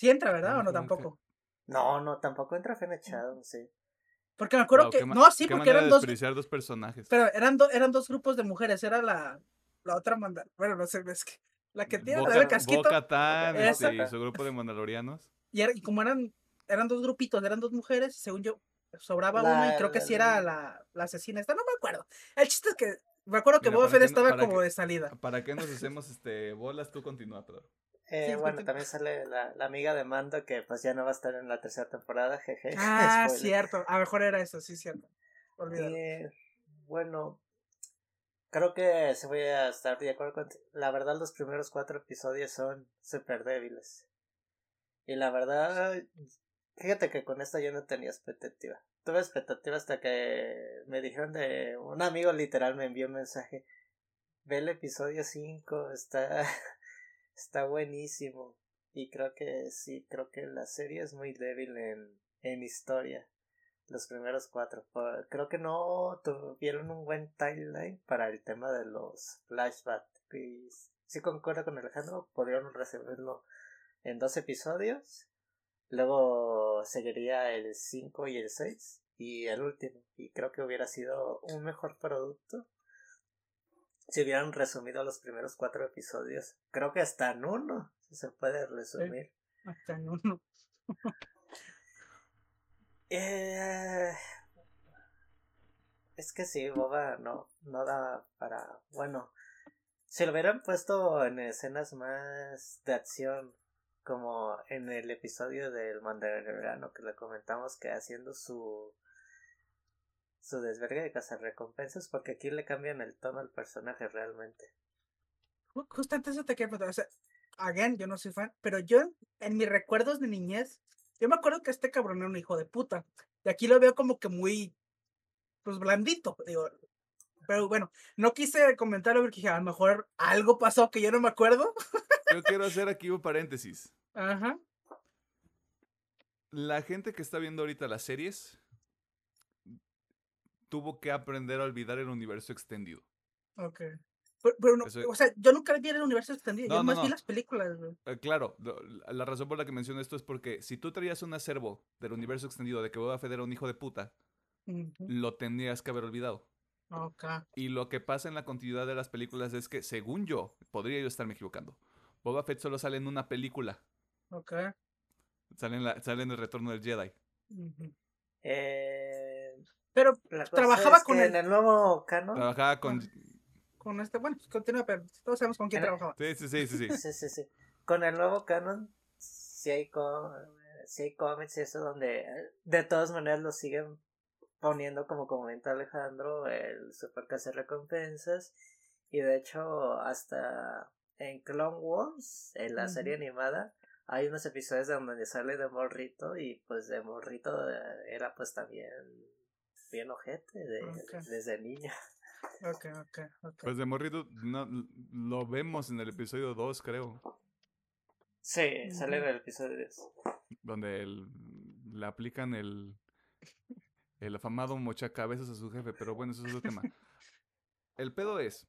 Sí entra, ¿verdad? ¿O no tampoco?
no, no, tampoco entra Fennec Shadowd, sí.
Porque me acuerdo
wow,
que. No, sí,
qué
porque eran
de
dos.
dos personajes.
Pero eran, do- eran dos grupos de mujeres. Era la, la otra manda. Bueno, no sé, es que. La que tiene
Boca-
el casquito.
Bo-Katan,
Esa.
este, y su grupo de mandalorianos.
Y, era- y como eran, eran dos grupitos, eran dos mujeres, según yo, sobraba
La-
uno y creo que
la-
sí era la, la asesina esta, no me acuerdo. El chiste es que me acuerdo que
Mira,
Boba Fett
no-
estaba como
que-
de salida.
¿Para qué nos hacemos este bolas? Tú continúa, Pedro.
Eh, bueno, también sale la, la amiga de Mando que pues ya no va a estar en la tercera temporada, jeje.
Ah,
Spoiler.
cierto. A lo mejor era eso, sí, cierto.
Eh, bueno, creo que se voy a estar de acuerdo con... La verdad, los primeros cuatro episodios son súper débiles. Y la verdad, fíjate que con esto yo no tenía expectativa. Tuve expectativa hasta que me dijeron de... Un amigo literal me envió un mensaje. Ve el episodio 5, está... está buenísimo. Y creo que sí, creo que la serie es muy débil en, en historia los primeros cuatro. Creo que no tuvieron un buen timeline para el tema de los flashbacks. Y sí concuerdo con Alejandro, podrían resolverlo en dos episodios. Luego seguiría el 5 y el 6 y el último. Y creo que hubiera sido un mejor producto si hubieran resumido los primeros cuatro episodios. Creo que hasta en uno se puede resumir.
Hasta en uno.
Eh, es que sí, Boba no, no da para. Bueno, si lo hubieran puesto en escenas más de acción, como en el episodio del Mandaloriano que le comentamos que haciendo su su desvergue de cazarrecompensas, porque aquí le cambian el tono al personaje realmente.
Ju- Justamente eso te quiero preguntar. O sea, again, yo no soy fan, pero yo en, en mis recuerdos de niñez, yo me acuerdo que este cabrón era un hijo de puta. Y aquí lo veo como que muy, pues blandito, digo. Pero bueno, no quise comentarlo porque dije, a lo mejor algo pasó que yo no me acuerdo.
Yo quiero hacer aquí un paréntesis.
Ajá.
La gente que está viendo ahorita las series tuvo que aprender a olvidar el universo extendido.
Ok. Pero, pero no,
Eso-
o sea, yo nunca vi el universo extendido,
No,
yo
no,
más vi las películas.
Eh, claro, la la razón por la que menciono esto es porque si tú traías un acervo del universo extendido de que Boba Fett era un hijo de puta, lo tendrías que haber olvidado.
Ok.
Y lo que pasa en la continuidad de las películas es que, según yo, podría yo estarme equivocando, Boba Fett solo sale en una película.
Ok.
Sale en, la- sale en el retorno del Jedi.
Eh,
Pero
la
Trabajaba
es
con el-
en el nuevo canon.
Trabajaba con...
con este, bueno, pues continúa, pero todos sabemos con quién
el-
trabajaba.
Sí, sí, sí, sí. sí.
Sí, sí, sí. Con el nuevo canon, sí hay, co- sí hay cómics y eso donde de todas maneras lo siguen poniendo como comenta Alejandro, el super hace recompensas. Y de hecho, hasta en Clone Wars, en la serie animada, hay unos episodios donde sale de morrito y pues de morrito eh, era pues también bien ojete de- desde niño.
Ok, ok, ok.
Pues de morrito no, lo vemos en el episodio 2, creo.
Sí, sale en el episodio 10.
Donde el- le aplican el, el afamado mochacabezas a su jefe, pero bueno, eso es otro tema. El pedo es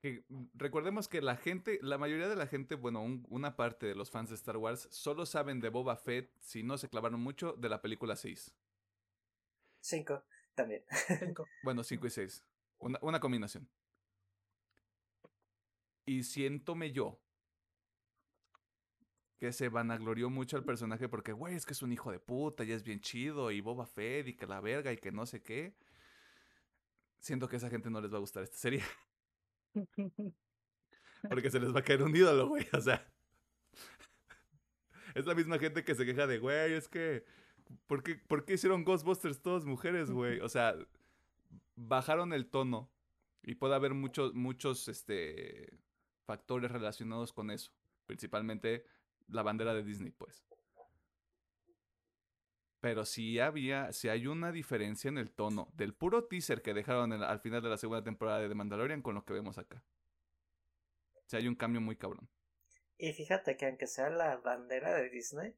que recordemos que la gente, la mayoría de la gente, bueno, un- una parte de los fans de Star Wars solo saben de Boba Fett, si no se clavaron mucho, de la película 6.
5 también.
Cinco.
Bueno, 5 y 6. Una, una combinación. Y siéntome yo que se vanaglorió mucho al personaje porque, güey, es que es un hijo de puta y es bien chido y Boba Fett y que la verga y que no sé qué. Siento que a esa gente no les va a gustar esta serie porque se les va a caer un ídolo, güey. O sea, es la misma gente que se queja de, güey, es que, ¿por qué, ¿por qué hicieron Ghostbusters todas mujeres, güey? O sea, bajaron el tono y puede haber muchos, muchos, este, factores relacionados con eso. Principalmente la bandera de Disney, pues. Pero sí había, sí hay una diferencia en el tono del puro teaser que dejaron al final de la segunda temporada de The Mandalorian con lo que vemos acá. Sí hay un cambio muy cabrón.
Y fíjate que aunque sea la bandera de Disney,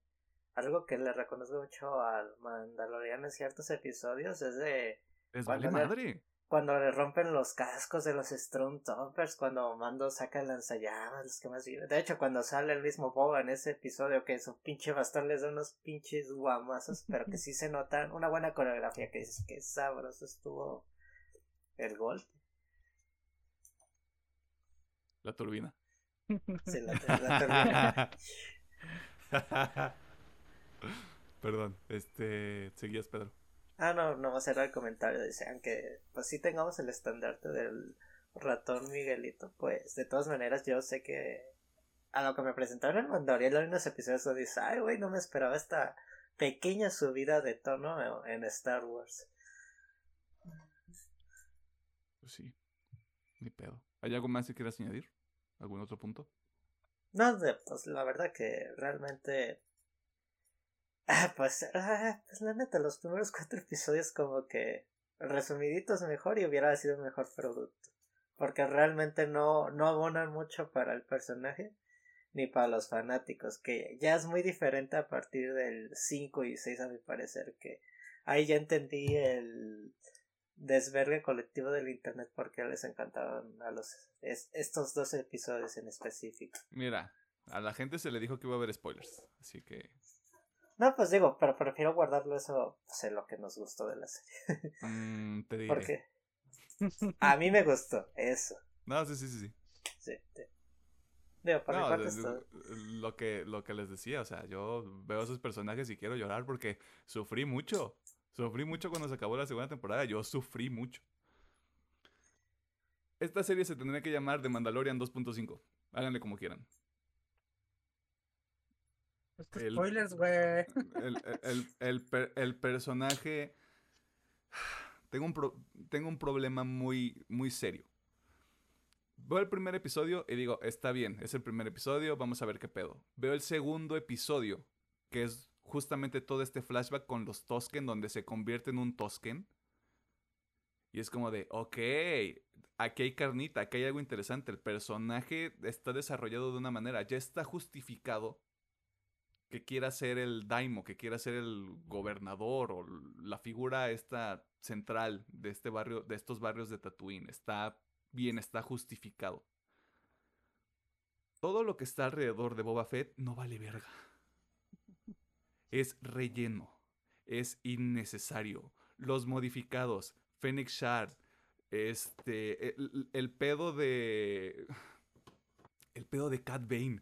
algo que le reconozco mucho al Mandaloriano en ciertos episodios es de
Es
Cuando
vale
le-
madre.
cuando le rompen los cascos de los Stormtroopers, cuando Mando saca el lanzallamas, los que más. De hecho, cuando sale el mismo Boba en ese episodio, que su pinche bastón les da unos pinches guamazos, pero que sí se notan una buena coreografía, que dices que sabroso estuvo el golpe.
La turbina.
Sí, la, la termina.
Perdón, este, seguías, Pedro.
Ah, no, no va a cerrar el comentario. Decían que, pues sí tengamos el estandarte del ratón Miguelito. Pues, de todas maneras, yo sé que a lo que me presentaron en Mandalorian en unos episodios, dice, ay, güey, no me esperaba esta pequeña subida de tono en Star Wars.
Pues sí, ni pedo. ¿Hay algo más que quieras añadir? ¿Algún otro punto?
No, pues la verdad que realmente Ah, pues, ah, pues la neta, los primeros cuatro episodios como que resumiditos mejor y hubiera sido mejor producto. Porque realmente no, no abonan mucho para el personaje ni para los fanáticos, que ya es muy diferente a partir del 5 y 6 a mi parecer, que ahí ya entendí el desvergue colectivo del internet porque les encantaban a los estos dos episodios en específico.
Mira, a la gente se le dijo que iba a haber spoilers, así que
no, pues digo, pero prefiero guardarlo eso, pues, lo que nos gustó de la serie.
Mm, te diré.
Porque a mí me gustó eso.
No, sí, sí, sí.
Sí, sí. Digo, por
no, lo que, lo que les decía, o sea, yo veo a esos personajes y quiero llorar porque sufrí mucho. Sufrí mucho cuando se acabó la segunda temporada. Yo sufrí mucho. Esta serie se tendría que llamar The Mandalorian 2.5. Háganle como quieran
spoilers, güey.
El, personaje. Tengo un, tengo un problema muy, muy serio. Veo el primer episodio y digo, está bien, es el primer episodio, vamos a ver qué pedo. Veo el segundo episodio, que es justamente todo este flashback con los Tosken, donde se convierte en un Tosken. Y es como de, ok, aquí hay carnita, aquí hay algo interesante. El personaje está desarrollado de una manera, ya está justificado que quiera ser el daimo, que quiera ser el gobernador o la figura esta central de este barrio, de estos barrios de Tatooine, está bien, está justificado. Todo lo que está alrededor de Boba Fett no vale verga. Es relleno, es innecesario. Los modificados, Fennec Shard, este, el, el pedo de, el pedo de Cat Bane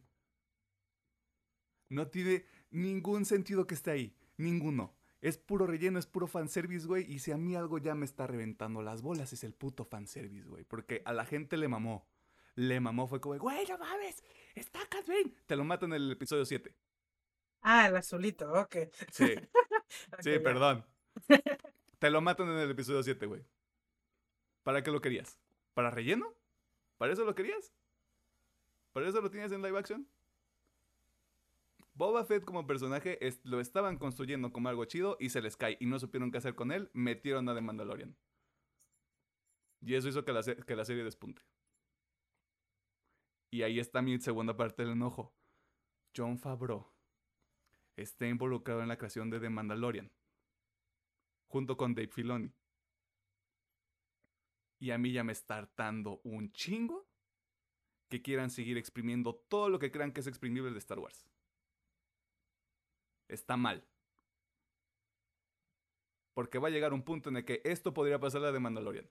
no tiene ningún sentido que esté ahí. Ninguno. Es puro relleno, es puro fanservice, güey. Y si a mí algo ya me está reventando las bolas, es el puto fanservice, güey. Porque a la gente le mamó. Le mamó, fue como, güey, no mames, está Cat Te lo matan en el episodio 7.
Ah, el azulito, ok.
Sí. sí, perdón. Te lo matan en el episodio 7, güey. ¿Para qué lo querías? ¿Para relleno? ¿Para eso lo querías? ¿Para eso lo tienes en live action? Boba Fett como personaje lo estaban construyendo como algo chido y se les cae y no supieron qué hacer con él, metieron a The Mandalorian. Y eso hizo que la, serie despunte. Y ahí está mi segunda parte del enojo. John Favreau está involucrado en la creación de The Mandalorian. Junto con Dave Filoni. Y a mí ya me está hartando un chingo que quieran seguir exprimiendo todo lo que crean que es exprimible de Star Wars está mal. Porque va a llegar un punto en el que esto podría pasar a de Mandalorian.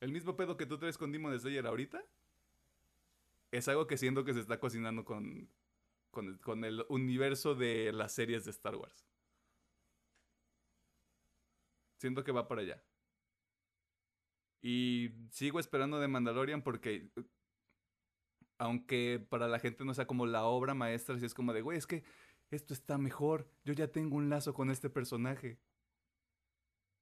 El mismo pedo que tú traes con Demon Slayer ahorita es algo que siento que se está cocinando con, con, el universo de las series de Star Wars. Siento que va para allá. Y sigo esperando de Mandalorian porque aunque para la gente no sea como la obra maestra, si es como de, güey, es que esto está mejor, yo ya tengo un lazo con este personaje.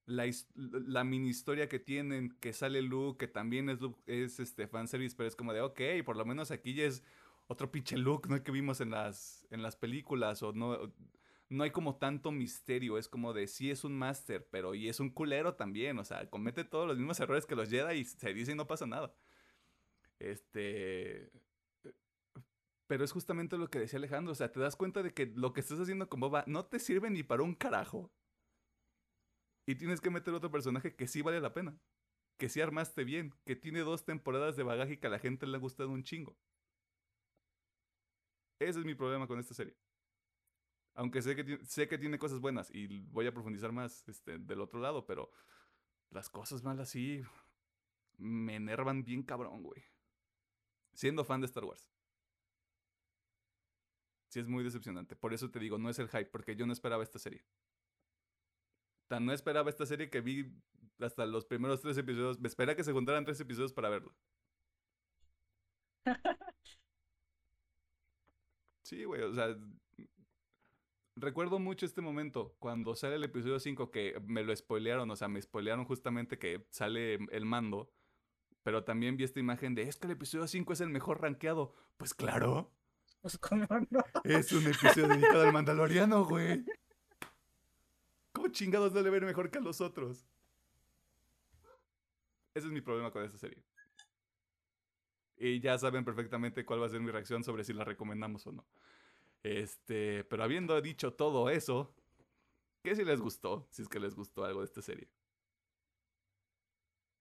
La, mini historia que tienen, que sale Luke, que también es, es este fanservice, pero es como de, ok, por lo menos aquí ya es otro pinche Luke, ¿no? Que vimos en las, en las películas, o no, no hay como tanto misterio, es como de, sí es un máster, pero y es un culero también, o sea, comete todos los mismos errores que los Jedi y se dice y no pasa nada. Este, pero es justamente lo que decía Alejandro, o sea, te das cuenta de que lo que estás haciendo con Boba no te sirve ni para un carajo. Y tienes que meter otro personaje que sí vale la pena. Que sí armaste bien, que tiene dos temporadas de bagaje y que a la gente le ha gustado un chingo. Ese es mi problema con esta serie. Aunque sé que, sé que tiene cosas buenas y voy a profundizar más este, del otro lado, pero las cosas malas sí me enervan bien cabrón, güey. Siendo fan de Star Wars Es muy decepcionante. Por eso te digo, no es el hype, porque yo no esperaba esta serie. Tan no esperaba esta serie que vi hasta los primeros tres episodios. Me espera que se juntaran tres episodios para verlo. Sí, güey, o sea, recuerdo mucho este momento cuando sale el episodio 5 que me lo spoilearon, o sea, me spoilearon justamente que sale el mando, pero también vi esta imagen de, es que el episodio 5 es el mejor rankeado. Pues claro.
Pues cómo no.
Es un episodio dedicado al mandaloriano, güey. ¿Cómo chingados debe ver mejor que a los otros? Ese es mi problema con esta serie. Y ya saben perfectamente cuál va a ser mi reacción sobre si la recomendamos o no. Este, pero habiendo dicho todo eso, ¿qué si les gustó? Si es que les gustó algo de esta serie.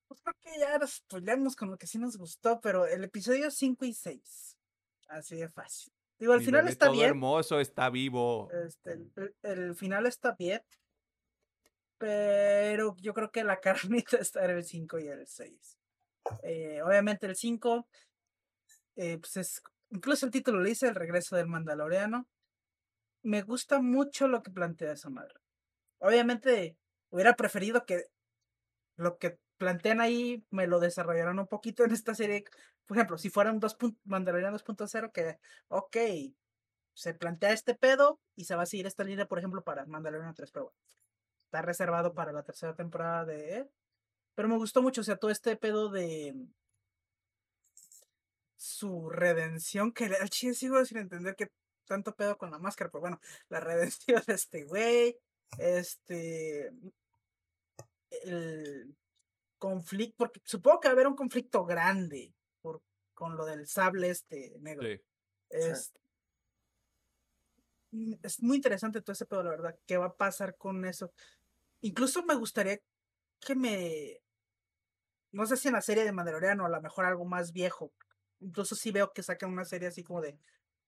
Pues creo que ya nos spoileamos con lo que sí nos gustó, pero el episodio 5 y 6. Así de fácil. Digo,
Mi
final está
todo
bien.
hermoso, está vivo.
Este, el, el- el final está bien. Pero yo creo que la carnita está en el 5 y el 6. Eh, obviamente el 5, eh, pues es, incluso el título le dice El regreso del Mandaloriano. Me gusta mucho lo que plantea esa madre. Obviamente hubiera preferido que lo que plantean ahí me lo desarrollaran un poquito en esta serie. Por ejemplo, si fuera un 2. pun- Mandalorian 2.0, que, ok, se plantea este pedo y se va a seguir esta línea, por ejemplo, para Mandalorian 3, pero bueno, está reservado para la tercera temporada de. Pero me gustó mucho, o sea, todo este pedo de su redención, que al chile sigo sin entender que tanto pedo con la máscara, pero bueno, la redención de este güey, este, el conflicto, porque supongo que va a haber un conflicto grande por, con lo del sable este negro.
Sí.
Es, mm, es muy interesante todo ese pedo, la verdad. ¿Qué va a pasar con eso? Incluso me gustaría que me. No sé si en la serie de Mandalorian o a lo mejor algo más viejo. Incluso si veo que sacan una serie así como de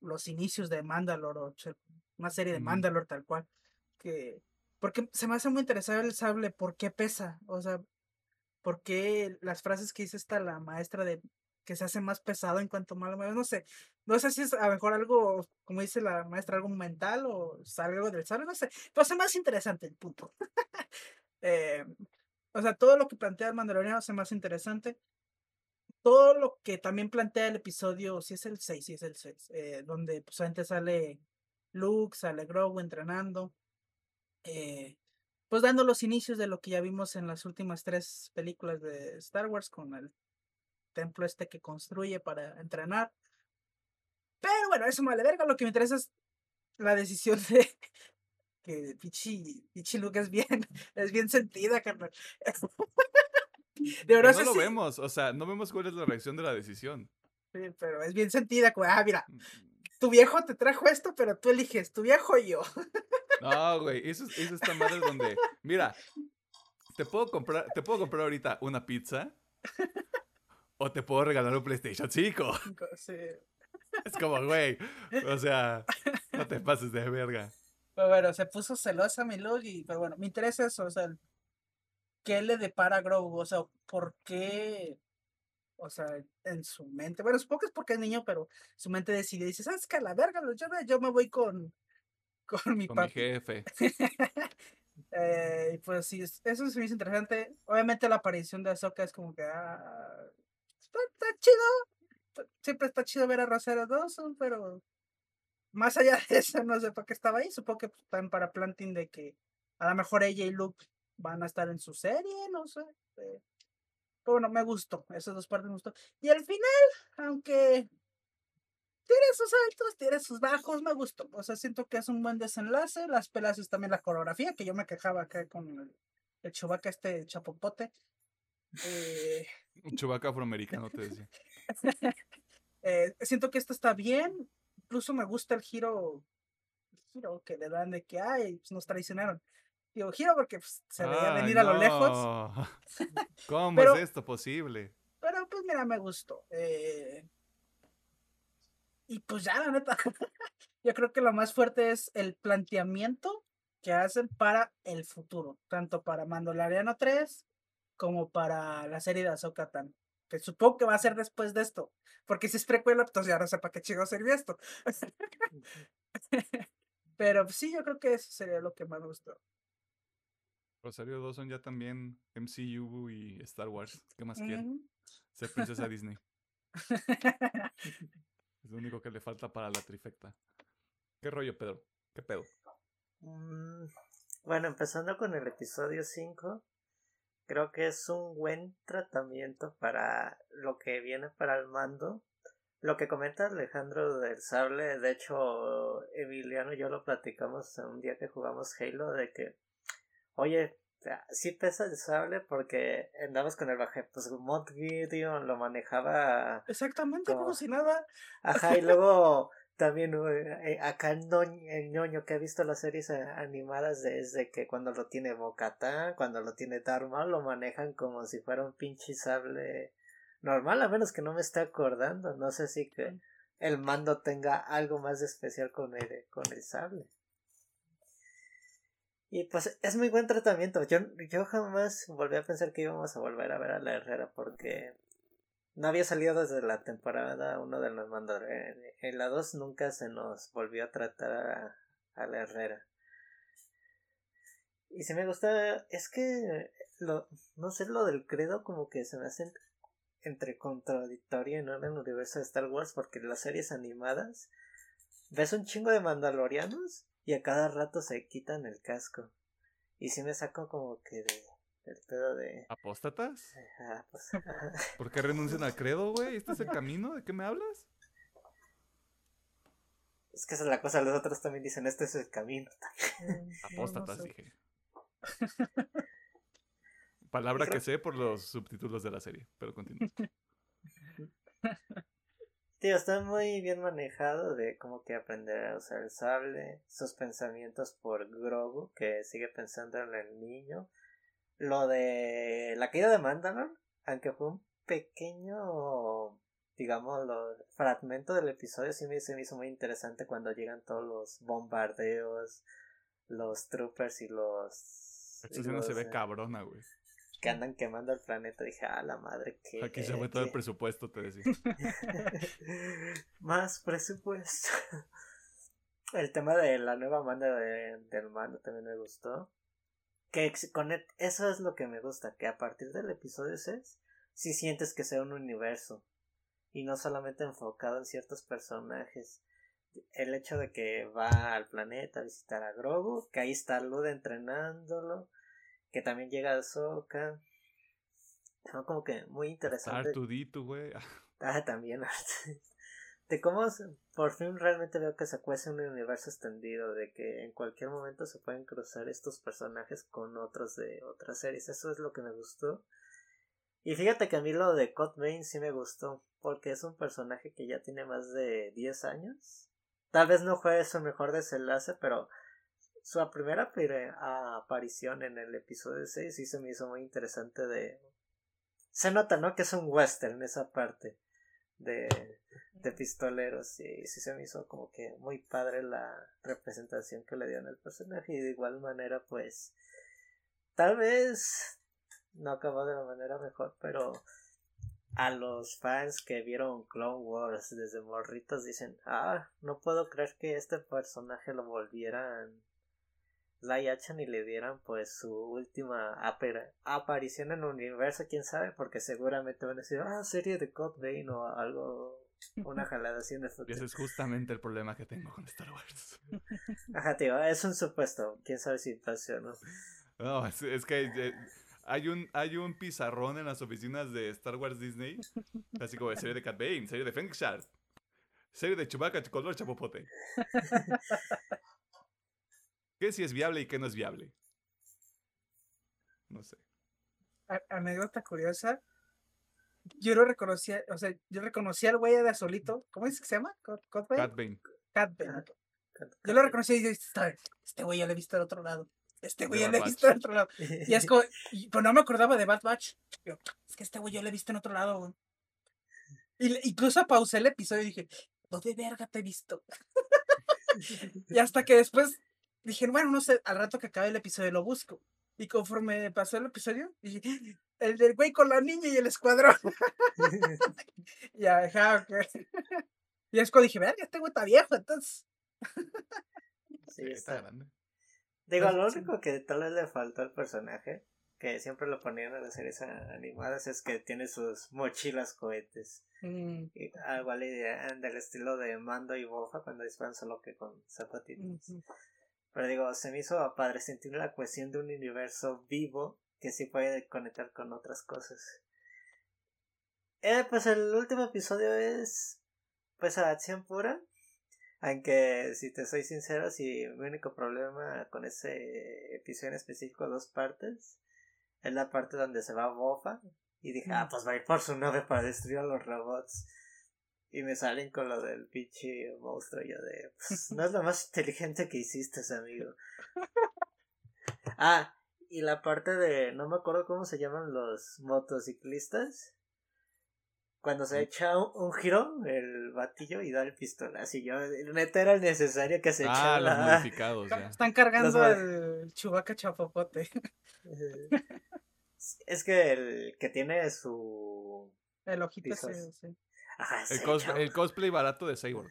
los inicios de Mandalore o una serie de
Ujú.
Mandalore tal cual. Que. Porque se me hace muy interesante el sable, ¿por qué pesa? O sea, ¿por qué las frases que dice esta la maestra de que se hace más pesado en cuanto más lo? No sé. No sé si es a lo mejor algo, como dice la maestra, algo mental o algo del sable, no sé. Pero hace más interesante el punto. Eh, o sea, todo lo que plantea el Mandaloriano hace más interesante. Todo lo que también plantea el episodio, si es el 6, si es el 6, eh, donde pues antes sale Luke, sale Grogu entrenando, eh, pues dando los inicios de lo que ya vimos en las últimas tres películas de Star Wars con el templo este que construye para entrenar. Pero bueno, eso me vale verga, lo que me interesa es la decisión de que Pichi, Pichi Luke es bien, es bien sentida, carnal. De
Pero
verdad,
no lo
sí,
vemos, o sea, no vemos cuál es la reacción de la decisión.
sí, pero es bien sentida, como, ah, mira, tu viejo te trajo esto, pero tú eliges, tu viejo o yo.
No, güey, eso, es- eso está madre donde, mira, te puedo comprar, te puedo comprar ahorita una pizza o te puedo regalar un PlayStation 5.
Sí.
Es como, güey, o sea, no te pases de verga.
Pero bueno, se puso celosa mi Luke y, pero bueno, me interesa eso, o sea, ¿qué le depara a Grogu? O sea, ¿por qué? O sea, en su mente, bueno, supongo que es porque es niño, pero su mente decide, dice, ¿sabes qué? La verga, los Jedi, yo me voy con, con mi
Con mi jefe.
Eh, pues sí, es- eso se me hizo interesante. Obviamente la aparición de Ahsoka es como que, ah, está, está chido. Siempre está chido ver a Rosero Dawson, pero más allá de eso, no sé por qué estaba ahí. Supongo que están para planting de que a lo mejor ella y Luke van a estar en su serie, no sé. eh, Pero bueno, me gustó. Esas dos partes me gustó. Y al final, aunque tiene sus altos, tiene sus bajos, me gustó. O sea, siento que es un buen desenlace. Las pelas es también la coreografía, que yo me quejaba acá con el, el Chewbacca este chapopote. Eh,
Un chubaca afroamericano, te decía.
eh, siento que esto está bien. Incluso me gusta el giro, el giro que le dan de que, ay, pues nos traicionaron. Digo, giro porque pues, se veía venir a lo lejos.
no. ¿Cómo
Pero-
es esto posible?
Pero pues mira, me gustó. eh, y pues ya, la neta. Yo creo que lo más fuerte es el planteamiento que hacen para el futuro. Tanto para Mandaloriano 3 como para la serie de Ahsoka Tano. Que supongo que va a ser después de esto. Porque si es precuela, pues ya no sé para qué chico sirvió esto. Pero pues, sí, yo creo que eso sería lo que más me gustó.
Rosario Dawson ya también MCU y Star Wars. ¿Qué más quiere?
Ujú.
Ser princesa Disney. Es lo único que le falta para la trifecta. ¿Qué rollo, Pedro? ¿Qué pedo?
Mm, Bueno, empezando con el episodio 5, creo que es un buen tratamiento para lo que viene para el mando. Lo que comenta Alejandro del sable, de hecho, Emiliano y yo lo platicamos un día que jugamos Halo, de que, oye, sí pesa el sable porque andamos con el baje, pues Mod Gideon lo manejaba
Exactamente, como
Como-
si nada.
Ajá, y luego también eh, acá el, noñ- el ñoño que ha visto las series eh, animadas desde que cuando lo tiene Bocatán, cuando lo tiene Dharma, lo manejan como si fuera un pinche sable normal, a menos que no me esté acordando. No sé si que el mando tenga algo más de especial con el, con el sable. Y pues es muy buen tratamiento. Yo, yo jamás volví a pensar que íbamos a volver a ver a la Herrera porque no había salido desde la temporada 1 de los Mandalorian. En la 2 nunca se nos volvió a tratar a, la Herrera. Y si me gusta, es que lo, no sé, lo del credo como que se me hace entre, entre contradictorio en el universo de Star Wars porque las series animadas ves un chingo de mandalorianos y a cada rato se quitan el casco. Y si me saco como que de, del pedo de...
¿Apóstatas?
ah, pues.
¿Por qué renuncian al credo, güey? ¿Este es el camino? ¿De qué me hablas?
Es que esa es la cosa, los otros también dicen, este es el camino.
No, no
Apóstatas,
sé.
dije. Palabra
Creo-
que sé por los subtítulos de la serie, pero continúa.
Tío, está muy bien manejado de como que aprender a usar el sable, sus pensamientos por Grogu, que sigue pensando en el niño. Lo de la caída de Mandalor, aunque fue un pequeño, digamos, lo- fragmento del episodio, sí me, se me hizo muy interesante cuando llegan todos los bombardeos, los troopers y los...
Esta escena se ve
eh,
cabrona, güey.
Que andan quemando el planeta. Dije, ah, la madre que...
Aquí se fue todo el presupuesto, te decía.
Más presupuesto. El tema de la nueva banda de, del mando también me gustó. Que con e- eso es lo que me gusta, que a partir del episodio 6 sí sientes que sea un universo y no solamente enfocado en ciertos personajes. El hecho de que va al planeta a visitar a Grogu, que ahí está Luda entrenándolo, que también llega Ahsoka. Son como que muy interesante.
Artudito, güey.
Ah, también. De cómo por fin realmente veo que se cuece un universo extendido, de que en cualquier momento se pueden cruzar estos personajes con otros de otras series. Eso es lo que me gustó. Y fíjate que a mí lo de Cod Bane sí me gustó, porque es un personaje que ya tiene más de 10 años. Tal vez no fue su mejor desenlace, pero su primera aparición en el episodio 6 sí se me hizo muy interesante de... Se nota, ¿no? Que es un western esa parte de, de pistoleros y sí se me hizo como que muy padre la representación que le dieron al personaje y de igual manera pues tal vez no acabó de la manera mejor pero a los fans que vieron Clone Wars desde morritos dicen ah no puedo creer que este personaje lo volvieran live action y le dieran pues su última aparición en el universo, quién sabe, porque seguramente van a decir, ah, serie de Code Vein o algo, una jalada así futuro.
ese es justamente el problema que tengo con Star Wars.
Ajá, tío, es un supuesto, quién sabe si pasa o no.
No, es, es que eh, hay un, hay un pizarrón en las oficinas de Star Wars Disney, así como de serie de Cat Bane, serie de Feng Shard, serie de Chewbacca, color chapopote. ¿Qué si es viable y qué no es viable? No sé.
A- anécdota curiosa. Yo lo reconocía, o sea, yo reconocí al güey de solito. ¿Cómo dice que se llama? ¿Cod- Codbane?
Cat Bane.
Catbane. Yo lo reconocí y dije, "Está- este güey ya lo he visto al otro lado. Este güey ya lo he visto al otro lado. Y es como, y- pero no me acordaba de Bad Batch. Yo, es que este güey yo lo he visto en otro lado, güey. Y incluso pausé el episodio y dije, ¿dónde verga te he visto? y hasta que después dije, bueno, no sé, al rato que acabe el episodio lo busco. Y conforme pasó el episodio, dije, el del güey con la niña y el escuadrón. y ya, ajá, ok. Y es cuando dije, verga, este güey está viejo, entonces.
Sí,
está grande.
Digo,
Pues,
lo único que tal vez le faltó al personaje, que siempre lo ponían en las series animadas, es que tiene sus mochilas cohetes.
Mm,
Y algo al- del estilo de Mando y Bofa cuando disparan solo que con zapatitos.
ujú.
Pero digo, se me hizo padre sentir la cohesión de un universo vivo que sí puede conectar con otras cosas. Eh, pues el último episodio es pues a acción pura. Aunque si te soy sincero, si mi único problema con ese episodio en específico, dos partes, es la parte donde se va Bofa. Y dije, ah,
Mm.
pues va a ir por su nave para destruir a los robots. Y me salen con lo del pinche monstruo. Yo de, pues, no es lo más inteligente que hiciste, amigo. Ah, y la parte de, no me acuerdo cómo se llaman los motociclistas. Cuando se echa un, un giro, el batillo y da el pistolazo. Y yo, neta era necesario que se
Ah,
echara
los modificados, ya.
Están cargando
Los-
el Chubaca Chapopote.
Es que el que tiene su.
El ojito ese, sí.
Ajá,
El, cos- cosplay barato de Cyborg.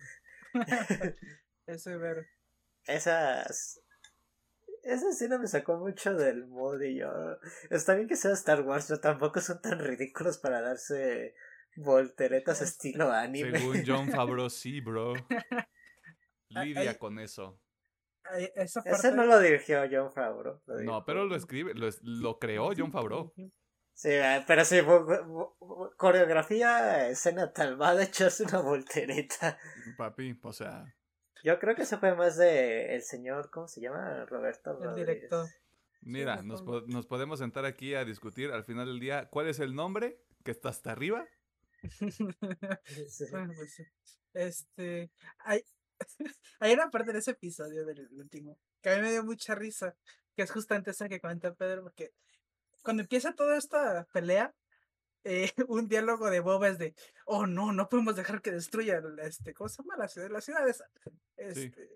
Ese ver.
Esas. Esa escena me sacó mucho del mood y yo. Está bien que sea Star Wars, pero tampoco son tan ridículos para darse volteretas estilo anime.
Según John Favreau, sí, bro. Lidia
ay.
con eso.
Ay, Esa parte.
Ese no lo dirigió John Favreau. lo
No, pero lo escribe, lo, es- lo creó John Favreau.
Sí, eh, pero sí, coreografía, escena tal, va de echarse una voltereta.
Papi, o sea,
Yo creo que eso fue más de el señor, ¿cómo se llama? Roberto
El
Rodríguez.
director.
mira,
Sí,
nos, po- nos podemos sentar aquí a discutir al final del día cuál es el nombre que está hasta arriba.
Sí.
Bueno, pues sí. Este. Hay, hay una parte de ese episodio del último que a mí me dio mucha risa. Que es justamente esa que comenta Pedro. Porque cuando empieza toda esta pelea, eh, un diálogo de Boba es de: Oh no, no podemos dejar que destruya este. ¿Cómo se llama la ciudad? La ciudad esa. Este.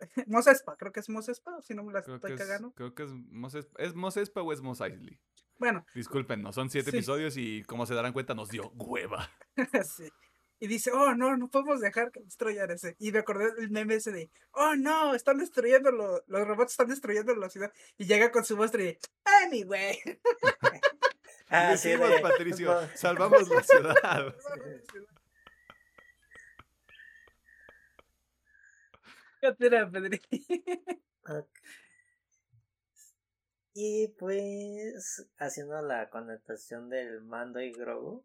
Mos Espa, creo que es Mos Espa, si no me la
Creo
estoy
es,
cagando.
creo que es Mos Espa, ¿es Mos Espa o es Mos Eisley?
Bueno,
Disculpen, no son siete
Sí.
episodios y como se darán cuenta nos dio hueva.
sí. Y dice, oh no, no podemos dejar que destruyan ese. Y me acordé del meme ese de, oh no, están destruyendo, lo- los robots están destruyendo la ciudad. Y llega con su monstruo y de, anyway.
Ah, sí,
Decimos,
de-
Patricio, salvamos la ciudad.
¿Qué tira.
Y pues, haciendo la connotación del mando y Grogu,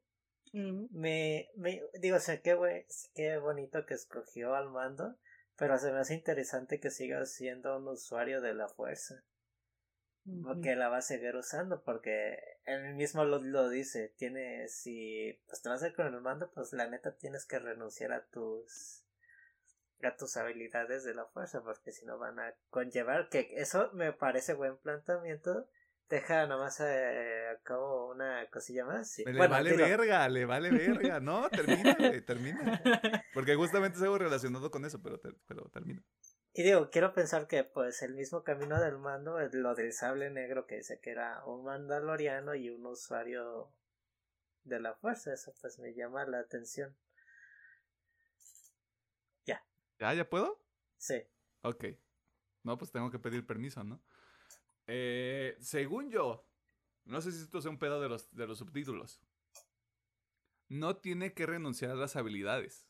Mm,
me, me digo, o sea, qué, bue- qué bonito que escogió al mando, pero se me hace interesante que siga siendo un usuario de la fuerza,
ujú.
que la va a seguir usando, porque él mismo lo, lo dice, tiene, si pues te vas a ir con el mando, pues la neta tienes que renunciar a tus a tus habilidades de la fuerza, porque si no van a conllevar, que eso me parece buen planteamiento, deja nomás eh, a cabo una cosilla más. sí.
Le
Bueno,
vale verga, le vale verga. No, termina, güey, termina. Porque justamente es algo relacionado con eso, pero, ter- pero termina.
Y digo, quiero pensar que pues el mismo camino del mando, es lo del sable negro que dice que era un mandaloriano y un usuario de la fuerza, eso pues me llama la atención.
¿Ya, ya puedo?
Sí.
Ok. No, pues tengo que pedir permiso, ¿no? Eh, según yo, no sé si esto sea un pedo de los, de los subtítulos. No tiene que renunciar a las habilidades.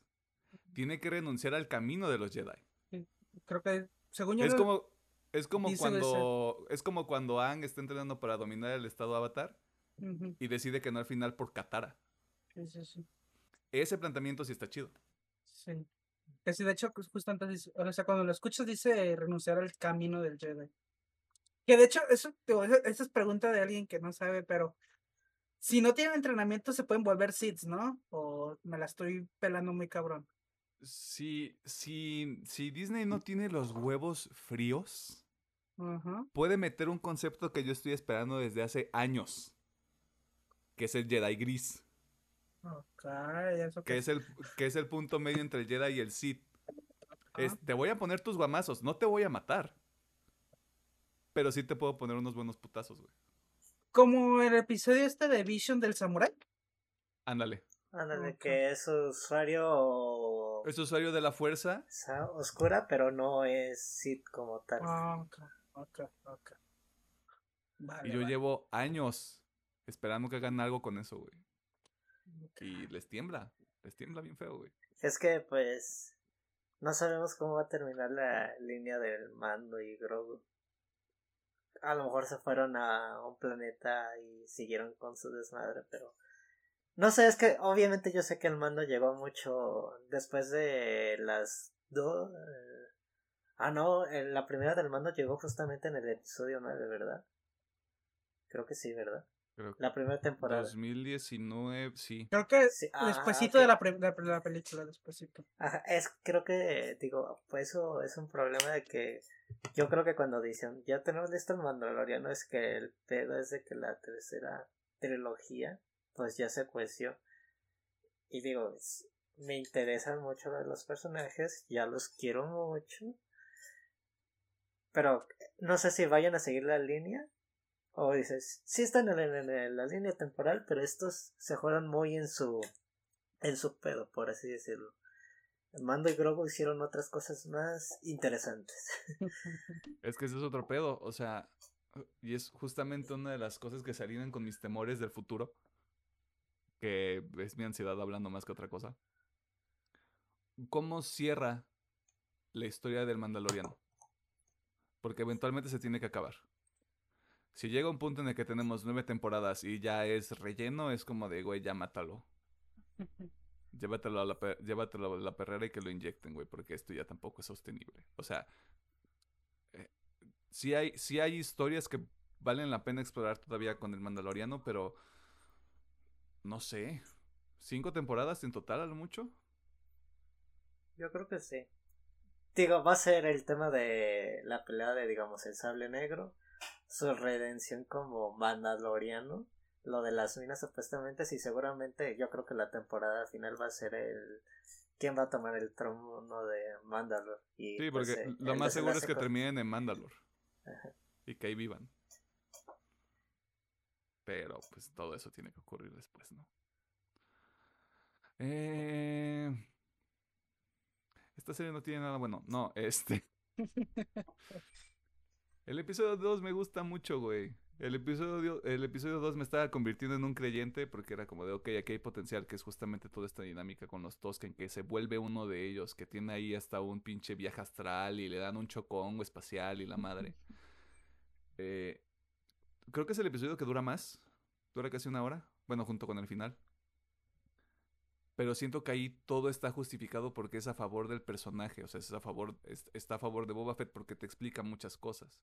Tiene que renunciar al camino de los Jedi.
Creo que, según yo,
Es como, es como cuando. Es como cuando Aang está entrenando para dominar el estado avatar y decide que no al final por Katara.
sí.
Ese planteamiento sí está chido.
Sí. Que sí, de hecho, pues, justo antes, dice- o sea, cuando lo escuchas dice renunciar al camino del Jedi. Que de hecho, eso, eso es pregunta de alguien que no sabe, pero si no tienen entrenamiento se pueden volver Sith, ¿no? O me la estoy pelando muy cabrón.
Si, si, si Disney no tiene los huevos fríos, puede meter un concepto que yo estoy esperando desde hace años. Que es el Jedi gris.
Ok, eso
Que
que
es el, que es el punto medio entre el Jedi y el Sith. Es, te voy a poner tus guamazos, no te voy a matar. Pero sí te puedo poner unos buenos putazos, güey.
Como el episodio este de Vision del Samurai.
Ándale.
Ándale, que es usuario
Es usuario de la fuerza.
o sea, oscura, pero no es Sith como tal.
Ah, ok, ok, ok. Vale,
Y yo
vale.
llevo años esperando que hagan algo con eso, güey. Y les tiembla. Les tiembla bien feo, güey.
Es que, pues, no sabemos cómo va a terminar la línea del mando y Grogu. A lo mejor se fueron a un planeta y siguieron con su desmadre, pero... No sé, es que obviamente yo sé que el mando llegó mucho después de las dos... Ah, no, en la primera del mando llegó justamente en el episodio 9, ¿verdad? Creo que sí, ¿verdad?
Creo que
La primera temporada.
2019, sí.
Creo que
Sí, ah,
despuésito de la, pre- la, la película, despuésito.
Ajá, es, creo que, digo, pues eso es un problema de que yo creo que cuando dicen, ya tenemos listo el Mandaloriano, es que el pedo es de que la tercera trilogía, pues ya se cueció. Y digo, es- me interesan mucho los personajes, ya los quiero mucho. Pero no sé si vayan a seguir la línea. O dices, sí están en, en- en la línea temporal, pero estos se fueron muy en su en su pedo, por así decirlo. Mando y Grogu hicieron otras cosas más interesantes.
Es que ese es otro pedo. O sea, y es justamente una de las cosas que se alinean con mis temores del futuro. Que es mi ansiedad hablando más que otra cosa. ¿Cómo cierra la historia del Mandaloriano? Porque eventualmente se tiene que acabar. Si llega un punto en el que tenemos nueve temporadas y ya es relleno, es como de, güey, ya mátalo. Llévatelo a la, per- llévatelo a la perrera y que lo inyecten, güey, porque esto ya tampoco es sostenible. O sea, eh, sí, hay, sí hay historias que valen la pena explorar todavía con el Mandaloriano, pero no sé. ¿Cinco temporadas en total a lo mucho?
Yo creo que sí. Digo, va a ser el tema de la pelea de, digamos, el sable negro, su redención como Mandaloriano, lo de las minas supuestamente, sí, seguramente yo creo que la temporada final va a ser el... ¿Quién va a tomar el trono de Mandalor? Y,
Sí,
pues,
porque
eh,
lo más seguro es que
con-
terminen en Mandalore.
Ajá.
Y que ahí vivan. Pero pues todo eso tiene que ocurrir después, ¿no? Eh... Esta serie no tiene nada bueno. No, este. El episodio 2 me gusta mucho, güey. El episodio, el episodio 2 me estaba convirtiendo en un creyente porque era como de, ok, aquí hay potencial, que es justamente toda esta dinámica con los Tosken, que se vuelve uno de ellos, que tiene ahí hasta un pinche viaje astral y le dan un chocongo espacial y la madre. Eh, creo que es el episodio que dura más. Dura casi una hora. Bueno, junto con el final. Pero siento que ahí todo está justificado porque es a favor del personaje. O sea, es a favor, es- está a favor de Boba Fett porque te explica muchas cosas.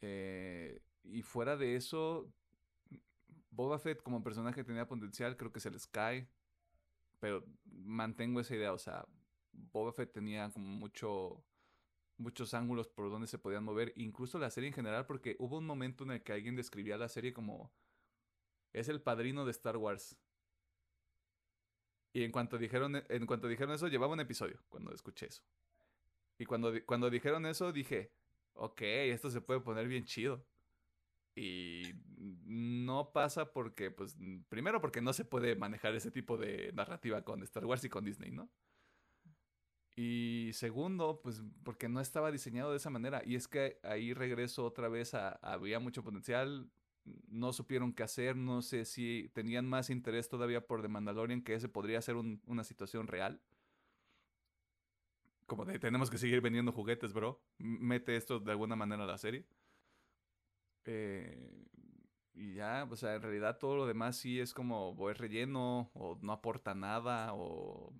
Eh, y fuera de eso, Boba Fett como personaje tenía potencial, creo que se les cae. Pero mantengo esa idea, o sea, Boba Fett tenía como mucho muchos ángulos por donde se podían mover, incluso la serie en general, porque hubo un momento en el que alguien describía la serie como es el padrino de Star Wars. Y en cuanto dijeron, en cuanto dijeron eso, llevaba un episodio cuando escuché eso. Y cuando, cuando dijeron eso, dije, ok, esto se puede poner bien chido. Y no pasa porque, pues, primero porque no se puede manejar ese tipo de narrativa con Star Wars y con Disney, ¿no? Y segundo, pues porque no estaba diseñado de esa manera. Y es que ahí regreso otra vez a, había mucho potencial, no supieron qué hacer, no sé si tenían más interés todavía por The Mandalorian, que ese podría ser un- una situación real. Como de tenemos que seguir vendiendo juguetes, bro. Mete esto de alguna manera a la serie. Eh, y ya, o sea, en realidad todo lo demás sí es como o es relleno, o no aporta nada, o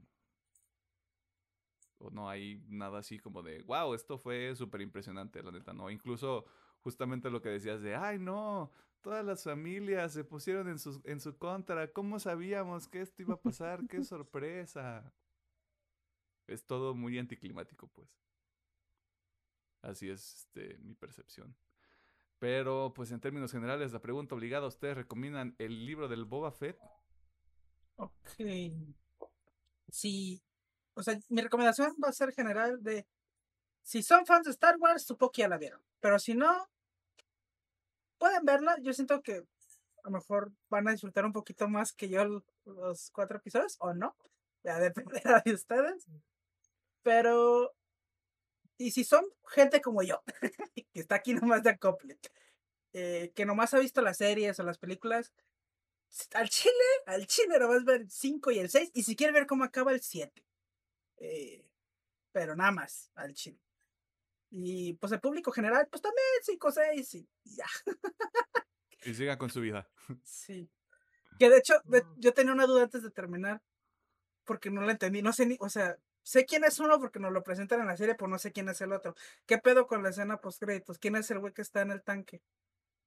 o no hay nada así como de, wow, esto fue súper impresionante, la neta, ¿no? Incluso justamente lo que decías de, ay, no, todas las familias se pusieron en su, en su contra, ¿cómo sabíamos que esto iba a pasar? ¡Qué sorpresa! Es todo muy anticlimático, pues. Así es este, mi percepción. Pero, pues en términos generales, la pregunta obligada, ¿ustedes recomiendan el libro del Boba Fett?
Ok. Sí. O sea, mi recomendación va a ser general de si son fans de Star Wars, supongo que ya la vieron. Pero si no, pueden verla. Yo siento que a lo mejor van a disfrutar un poquito más que yo los cuatro episodios, o no. Ya dependerá de ustedes. Pero, y si son gente como yo, que está aquí nomás de acople, eh, que nomás ha visto las series o las películas, al chile, al chile nomás ver el 5 y el 6, y si quiere ver cómo acaba el 7. Eh, pero nada más, al chile. Y pues el público general, pues también 5, 6 y ya.
Y siga con su vida.
Sí. Que de hecho, de- yo tenía una duda antes de terminar, porque no la entendí. No sé ni, o sea, sé quién es uno porque nos lo presentan en la serie, pero no sé quién es el otro. ¿Qué pedo con la escena post créditos? ¿Quién es el güey que está en el tanque?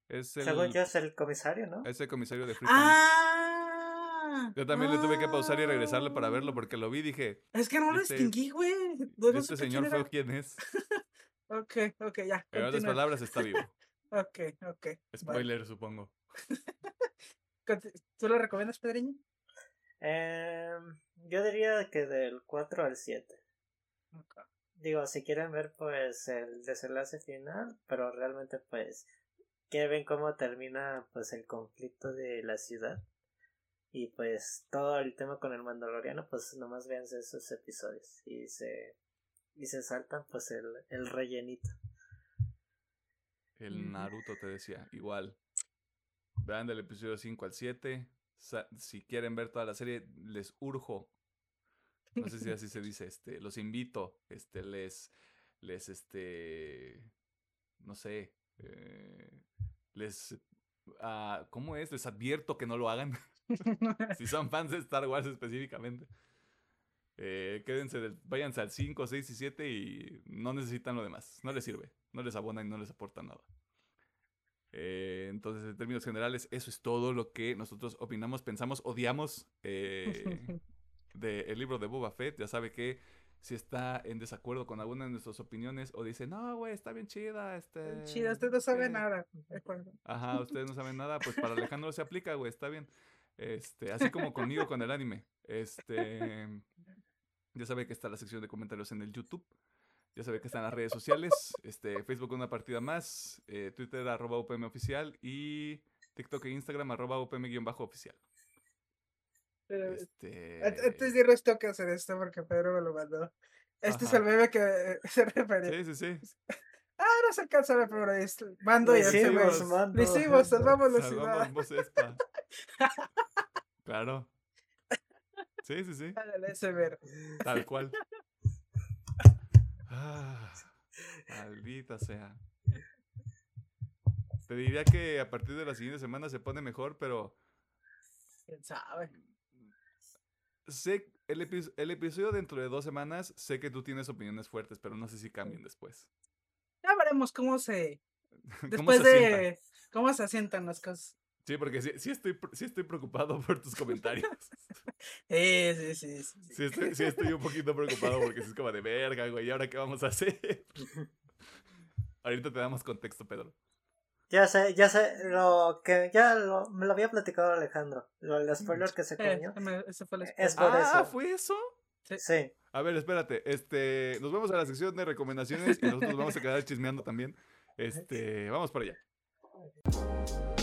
Es
Según
el,
yo es el comisario, ¿no?
es el comisario de Freetown.
¡Ah!
Yo también le tuve que pausar y regresarle para verlo porque lo vi y dije,
Es que no lo
Este-
distinguí, güey. No,
este señor
quién
feo
era.
quién es.
Ok, ok, ya.
En otras palabras, está vivo.
Ok, ok. vale.
Spoiler, supongo.
¿Tú lo recomiendas, Pedriño?
Em, yo diría que del 4 al 7.
Ok.
Digo, si quieren ver pues el desenlace final, pero realmente pues quieren ver cómo termina pues el conflicto de la ciudad y pues todo el tema con el mandaloriano, pues nomás véanse esos episodios y se y se saltan pues el, el rellenito.
El
Ujú.
Naruto te decía, igual. Vean del episodio 5 al 7. Sa- Si quieren ver toda la serie, les urjo. No sé si así se dice, este, los invito, este, les, les, este, no sé, eh, les, ah, ¿cómo es? Les advierto que no lo hagan. si son fans de Star Wars específicamente. Eh, quédense, del- váyanse al 5, 6 y 7 y no necesitan lo demás. No les sirve, no les abona y no les aporta nada. Eh, entonces, en términos generales, eso es todo lo que nosotros opinamos, pensamos, odiamos eh, del libro de Boba Fett. Ya sabe que si está en desacuerdo con alguna de nuestras opiniones o dice, no, güey, está bien chida. Este,
Chida, usted no sabe
eh,
nada.
Ajá, ustedes no saben nada, pues para Alejandro se aplica, güey, está bien. Este, así como conmigo con el anime. Este, ya sabe que está la sección de comentarios en el YouTube. Ya sabe que están las redes sociales. Este, Facebook una partida más. eh, Twitter arroba UPM oficial. Y TikTok e Instagram arroba UPM-oficial.
Pero,
Este,
an- Antes de irnos tengo que hacer esto porque Pedro me lo mandó. Este es el meme que eh, se refiere.
Sí, sí, sí.
Ah, no se alcanza a ver, pero. Mando y
mando.
Lo hicimos, salvamos la ciudad.
Claro. Sí, sí, sí.
Ver.
Tal cual. Ah, maldita sea. Te diría que a partir de la siguiente semana se pone mejor, pero
¿Quién sabe?
sé el, epi- el episodio dentro de dos semanas, sé que tú tienes opiniones fuertes, pero no sé si cambien después.
Ya veremos cómo se.
¿Cómo
Después
se asienta?
de. ¿Cómo se asientan las cosas?
Sí, porque sí, sí estoy, sí estoy preocupado por tus comentarios.
Sí, sí, sí. sí, sí.
Sí estoy, sí estoy un poquito preocupado porque sí es como de verga, güey, ¿y ahora qué vamos a hacer? Ahorita te damos contexto, Pedro.
Ya sé, ya sé, lo que ya lo, me lo había platicado Alejandro, lo, el spoiler que se
Eh,
comió.
me- ese fue el
Es
spoiler.
por
ah,
eso.
¿fue eso?
Sí,
A ver, espérate. Este, nos vamos a la sección de recomendaciones y nosotros vamos a quedar chismeando también. Este, vamos para allá.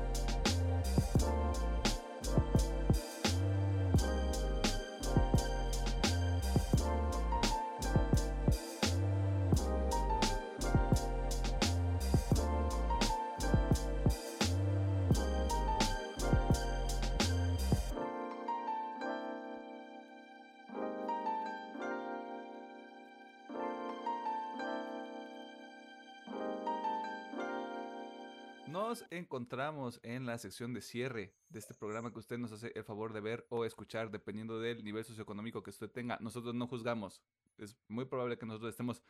encontramos en la sección de cierre de este programa que usted nos hace el favor de ver o escuchar dependiendo del nivel socioeconómico que usted tenga. Nosotros no juzgamos. Es muy probable que nosotros estemos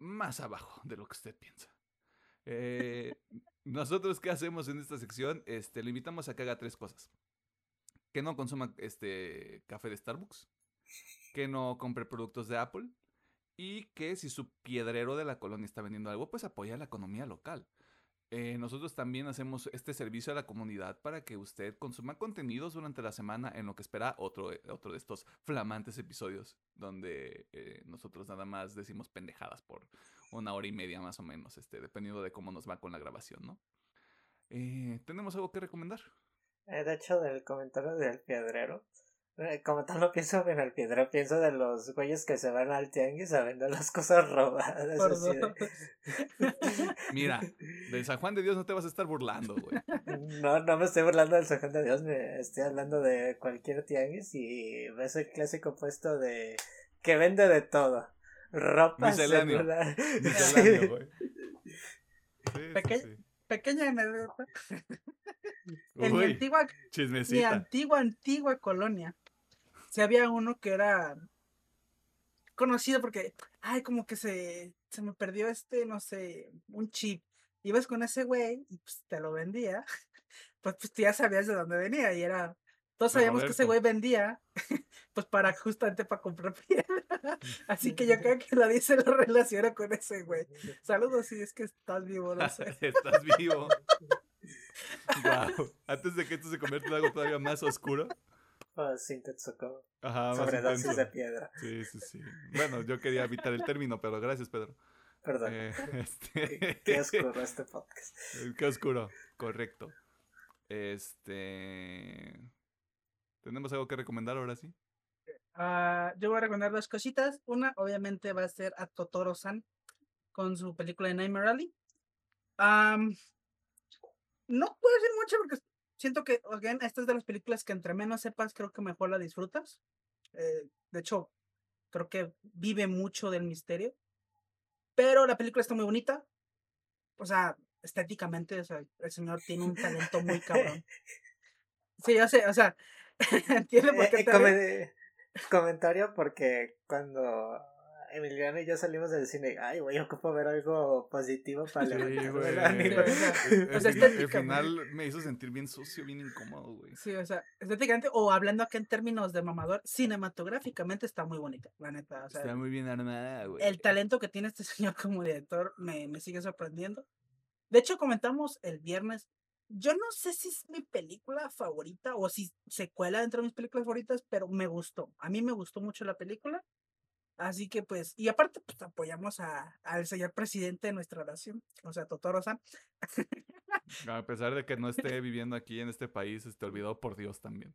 más abajo de lo que usted piensa. Eh, nosotros, ¿qué hacemos en esta sección? Este, le invitamos a que haga tres cosas. Que no consuma este café de Starbucks. Que no compre productos de Apple. Y que si su piedrero de la colonia está vendiendo algo, pues apoya la economía local. Eh, nosotros también hacemos este servicio a la comunidad para que usted consuma contenidos durante la semana en lo que espera otro, eh, otro de estos flamantes episodios donde eh, nosotros nada más decimos pendejadas por una hora y media más o menos, este, dependiendo de cómo nos va con la grabación, ¿no? Eh, ¿Tenemos algo que recomendar?
De hecho, del comentario del piedrero, como tal no pienso en el piedrero, pienso de los güeyes que se van al tianguis a vender las cosas robadas. Así de-
dos.
Mira, de San Juan de Dios no te vas a estar burlando, güey.
No, no me estoy burlando del San Juan de Dios, me estoy hablando de cualquier tianguis y ves el clásico puesto de que vende de todo. Ropa,
Misceláneo.
celular.
Misceláneo, güey. Sí, sí,
Peque-
sí.
Pequeña anécdota. En mi antigua, mi antigua, antigua colonia, si había uno que era conocido porque, ay, como que se, se me perdió este, no sé, un chip. Ibas con ese güey y pues te lo vendía. Pues, pues tú ya sabías de dónde venía y era. Todos sabíamos que ese güey vendía, pues para justamente para comprar piedra. Así que yo creo que la dice lo relaciona con ese güey. Saludos si es que estás vivo, no sé.
Estás vivo. Wow. Antes de que esto se convierta en algo todavía más oscuro.
Oh, sí, Tetsuko.
Ajá,
Sobredosis de piedra.
Sí, sí, sí. Bueno, yo quería evitar el término, pero gracias, Pedro.
Perdón.
Eh,
Qué,
este...
qué oscuro este podcast.
Qué oscuro, correcto. Este... ¿Tenemos algo que recomendar ahora sí?
Ah, yo voy a recomendar dos cositas. Una, obviamente, va a ser a Totoro-san con su película de Nightmare Alley. Am, no puedo decir mucho porque siento que, again, esta es de las películas que entre menos sepas, creo que mejor la disfrutas. Eh, de hecho, creo que vive mucho del misterio. Pero la película está muy bonita. O sea, estéticamente, o sea, el señor tiene un talento muy cabrón. Sí, ya sé, o sea, entiende por qué
eh,
te
comentario porque cuando Emiliano y yo salimos del cine, ay, güey, ocupo ver algo positivo para
Sí,
ánimo.
o sea,
El, final me hizo sentir bien sucio, bien incómodo, güey.
Sí, o sea, estéticamente, o hablando acá en términos de mamador, cinematográficamente está muy bonita, la neta. O sea,
Está muy bien armada, güey.
el talento que tiene este señor como director me, me sigue sorprendiendo. De hecho, comentamos el viernes. Yo no sé si es mi película favorita o si se cuela dentro de mis películas favoritas, pero me gustó. A mí me gustó mucho la película. Así que pues, y aparte, pues apoyamos a, al señor presidente de nuestra nación, o sea, Totoro-san.
A pesar de que no esté viviendo aquí en este país, te olvidó por Dios también.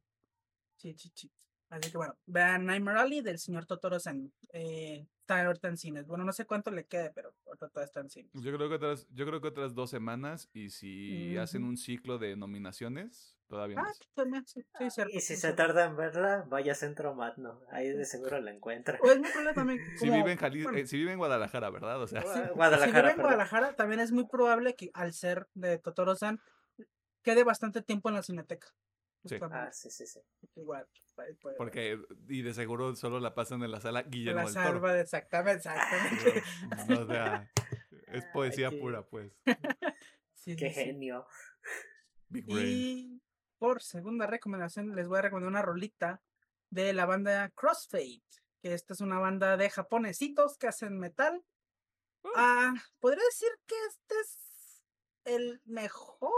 Sí, sí, sí. Así que bueno, vean Nightmare Alley del señor Totoro-san. Eh, está ahorita en cines. Bueno, no sé cuánto le quede, pero ahorita todavía está en cines.
Yo creo que otras, yo creo que otras dos semanas y si hacen un ciclo de nominaciones, todavía
Ah,
más.
también, sí, sí.
Y si
sí,
se tarda en verla, vaya a Centro Magno. Ahí de seguro la encuentra.
O es muy probable también.
Si vive en Jali-
bueno,
eh, si vive en Guadalajara, ¿verdad? O sea,
Gua-
si- si
Guadalajara,
vive en
perdón.
Guadalajara, también es muy probable que al ser de Totoro-san quede bastante tiempo en la cineteca.
Sí.
Justamente,
Ah, sí, sí, sí.
Igual.
porque y de seguro solo la pasan en la sala Guillermo
la
del Toro.
salva, exactamente, exactamente.
O sea, es poesía
Ay, qué-
pura, pues.
Sí,
Qué
sí, sí.
genio.
Big Brain.
Y por segunda recomendación les voy a recomendar una rolita de la banda Crossfade, que esta es una banda de japonesitos que hacen metal.
Oh.
Ah, podría decir que este es el mejor.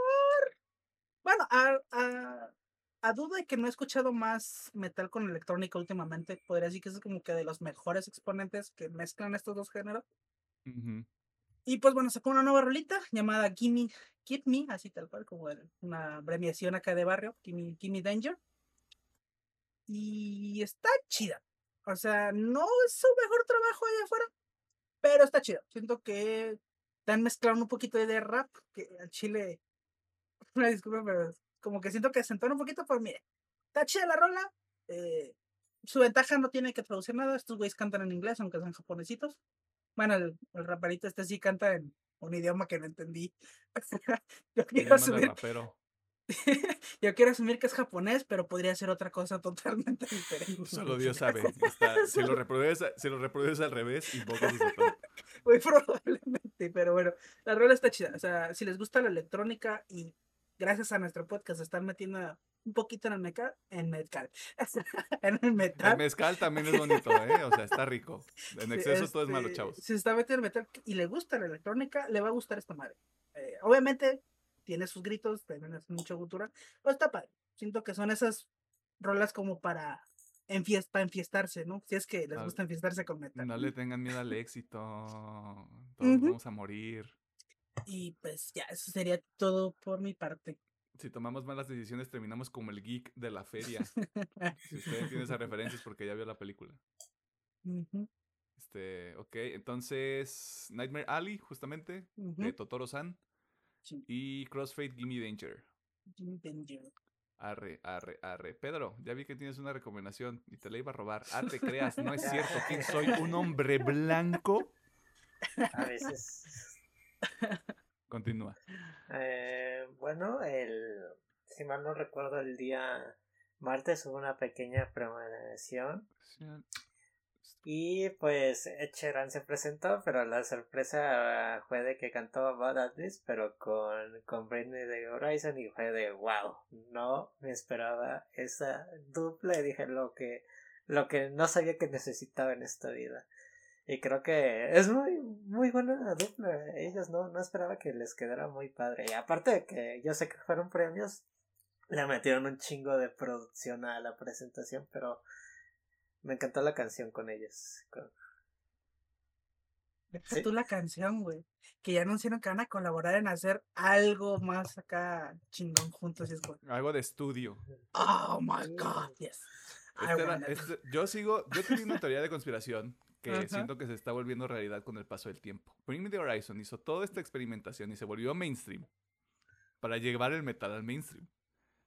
Bueno, a, a, a duda de que no he escuchado más metal con electrónica últimamente, podría decir que es como que de los mejores exponentes que mezclan estos dos géneros. Y pues bueno, sacó una nueva rolita llamada Gimme, Keep Me, así tal cual, como una abreviación acá de barrio, Gimme, Gimme Danger. Y está chida. O sea, no es su mejor trabajo allá afuera, pero está chido. Siento que están mezclando un poquito de rap, que al chile, una disculpa, pero como que siento que entona un poquito, pero mire, está chida la rola. eh, su ventaja no tiene que traducir nada, estos güeyes cantan en inglés, aunque sean japonesitos. Bueno, el, el raperito este sí canta en un idioma que no entendí. Yo quiero asumir, yo quiero asumir que es japonés, pero podría ser otra cosa totalmente diferente.
Solo Dios sabe. Está- si, lo reproduces, si lo reproduces al revés, invocas.
Muy probablemente, pero bueno, la rola está chida. O sea, si les gusta la electrónica y gracias a nuestro podcast están metiendo un poquito en el metal, en metal, en el
El
metal.
mezcal también es bonito, ¿eh? O sea, está rico. En exceso todo es malo,
este,
chavos.
Si se está metiendo en metal y le gusta la electrónica, le va a gustar esta madre. Eh, obviamente, tiene sus gritos, también es mucha cultura, pero está padre. Siento que son esas rolas como para, para enfiestarse, ¿no? Si es que les
Ah,
gusta enfiestarse con metal.
No le tengan miedo al éxito. Todos vamos a morir.
Y pues ya, eso sería todo por mi parte.
Si tomamos malas decisiones, terminamos como el geek de la feria. si usted entiende esa referencia es porque ya vio la película. Este, ok, entonces Nightmare Alley, justamente, de. Totoro-san.
Sí.
Y Crossfade Gimme Danger.
Jimmy Danger.
Arre, arre, arre. Pedro, ya vi que tienes una recomendación y te la iba a robar. Ah, te creas, no es cierto. ¿Quién soy? ¿Un hombre blanco?
A veces.
Continúa.
Eh, bueno, el, si mal no recuerdo, el día martes hubo una pequeña premonición y pues Echeran se presentó, pero la sorpresa fue de que cantó Bad Atlas, pero con, con Britney de Horizon y fue de wow, no me esperaba esa dupla y dije lo que, lo que no sabía que necesitaba en esta vida. Y creo que es muy, muy buena dupla. Ellos no, no esperaba que les quedara muy padre. Y aparte de que yo sé que fueron premios, le metieron un chingo de producción a la presentación, pero me encantó la canción con ellos. Con- Sí.
tú la canción, güey. Que ya anunciaron que van a colaborar en hacer algo más acá chingón juntos. Y es
Algo de estudio.
oh my god, yes.
Este era-
want it".
este- yo sigo, yo tengo una teoría de conspiración que
Ajá.
siento que se está volviendo realidad con el paso del tiempo. Bring Me the Horizon hizo toda esta experimentación y se volvió mainstream para llevar el metal al mainstream.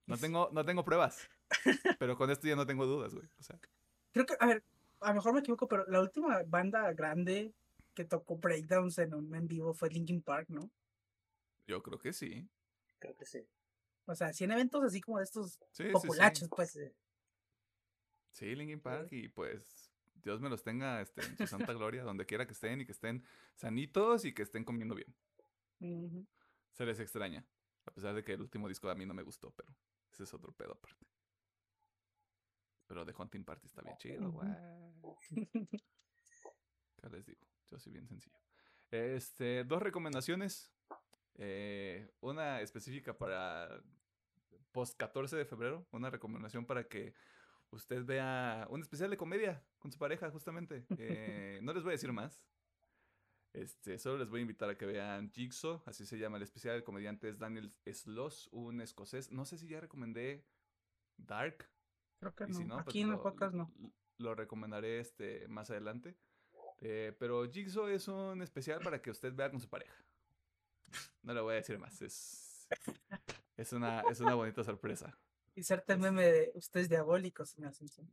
No tengo, no tengo pruebas, pero con esto ya no tengo dudas, güey. O sea,
Creo que, a ver, a lo mejor me equivoco, pero la última banda grande que tocó breakdowns en un en vivo fue Linkin Park, ¿no?
yo creo que sí.
Creo que sí.
O sea, sí en eventos así como de estos
Sí, sí, sí.
populachos, pues.
Sí.
Sí, Linkin Park y pues Dios me los tenga este, en su santa gloria, donde quiera que estén y que estén sanitos y que estén comiendo bien. Se les extraña. A pesar de que el último disco a mí no me gustó, pero ese es otro pedo aparte. Pero The Hunting Party está bien chido, güey. ¿Qué les digo? Yo soy bien sencillo. Este, dos recomendaciones. Eh, una específica para post 14 de febrero. Una recomendación para que usted vea un especial de comedia con su pareja, justamente. Eh, no les voy a decir más. Este, solo les voy a invitar a que vean Jigsaw, así se llama el especial. El comediante es Daniel Sloss, un escocés. No sé si ya recomendé Dark.
Creo que
si
no.
no, pues
Aquí en el
lo-
podcast no.
Lo recomendaré este, más adelante. Eh, pero Jigsaw es un especial para que usted vea con su pareja. No le voy a decir más. Es, es, una, es una bonita sorpresa.
Y cierto el meme de ustedes diabólicos, señor Simpson.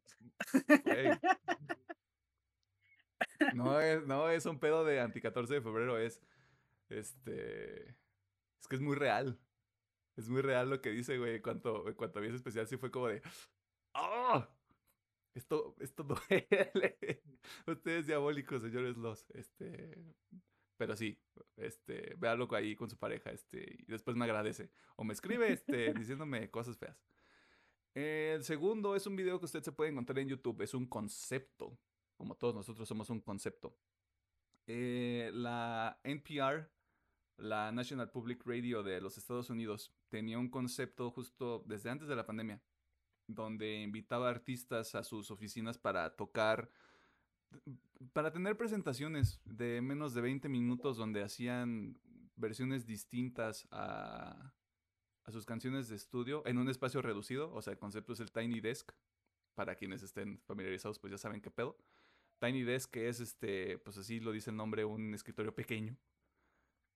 Güey. No es, no es un pedo de anti 14 de febrero, es este es que es muy real. Es muy real lo que dice, güey. En cuanto, cuanto vi ese especial, sí fue como de ¡Ah! Esto, esto duele. Ustedes diabólicos, señores los. Este. Pero sí, este, véalo ahí con su pareja, este, y después me agradece. O me escribe, este, diciéndome cosas feas. El segundo es un video que usted se puede encontrar en YouTube. Es un concepto. Como todos nosotros somos un concepto. Eh, la NPR, la National Public Radio de los Estados Unidos, tenía un concepto justo desde antes de la pandemia, donde invitaba artistas a sus oficinas para tocar, para tener presentaciones de menos de 20 minutos donde hacían versiones distintas a, a sus canciones de estudio en un espacio reducido. O sea, el concepto es el Tiny Desk. Para quienes estén familiarizados, pues ya saben qué pedo. Tiny Desk, que es este, pues así lo dice el nombre, un escritorio pequeño.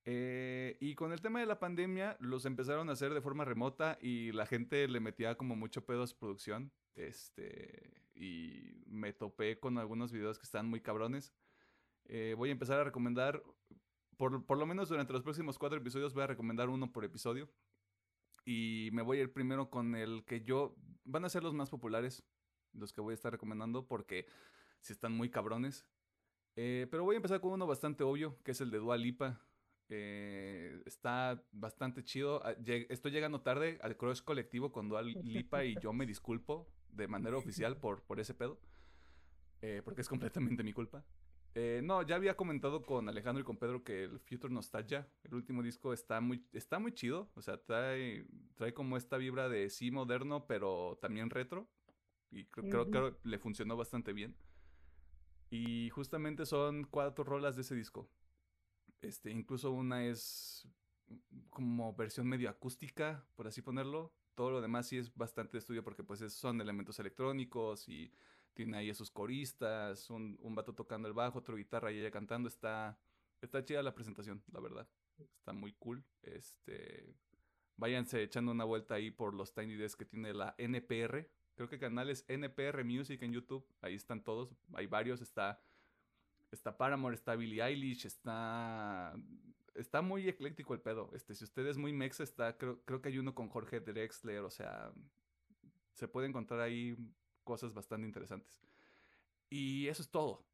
Eh, y con el tema de la pandemia, los empezaron a hacer de forma remota y la gente le metía como mucho pedo a su producción. Este, y me topé con algunos videos que están muy cabrones. Eh, voy a empezar a recomendar, por, por lo menos durante los próximos cuatro episodios, voy a recomendar uno por episodio. Y me voy a ir primero con el que yo. Van a ser los más populares, los que voy a estar recomendando, porque si están muy cabrones. Eh, pero voy a empezar con uno bastante obvio, que es el de Dua Lipa. Eh, está bastante chido. Ah, Estoy llegando tarde al crush colectivo con Dua Lipa y yo me disculpo de manera oficial por, por ese pedo. eh, porque es completamente mi culpa. Eh, no, ya había comentado con Alejandro y con Pedro que el Future Nostalgia, el último disco, está muy, está muy chido. O sea, trae, trae como esta vibra de sí moderno, pero también retro. Y cre- creo que le funcionó bastante bien. Y justamente son cuatro rolas de ese disco. Este, incluso una es como versión medio acústica, por así ponerlo. Todo lo demás sí es bastante de estudio porque pues es- son elementos electrónicos y tiene ahí a sus coristas, un, un vato tocando el bajo, otro guitarra y ella cantando. Está, está chida la presentación, la verdad. Está muy cool. Este, váyanse echando una vuelta ahí por los Tiny Desk que tiene la NPR. Creo que canales NPR Music en YouTube. Ahí están todos. Hay varios. Está, está Paramore, está Billie Eilish, está... Está muy ecléctico el pedo. Este, si usted es muy mexa, está, creo, creo que hay uno con Jorge Drexler, o sea, se puede encontrar ahí cosas bastante interesantes. Y eso es todo.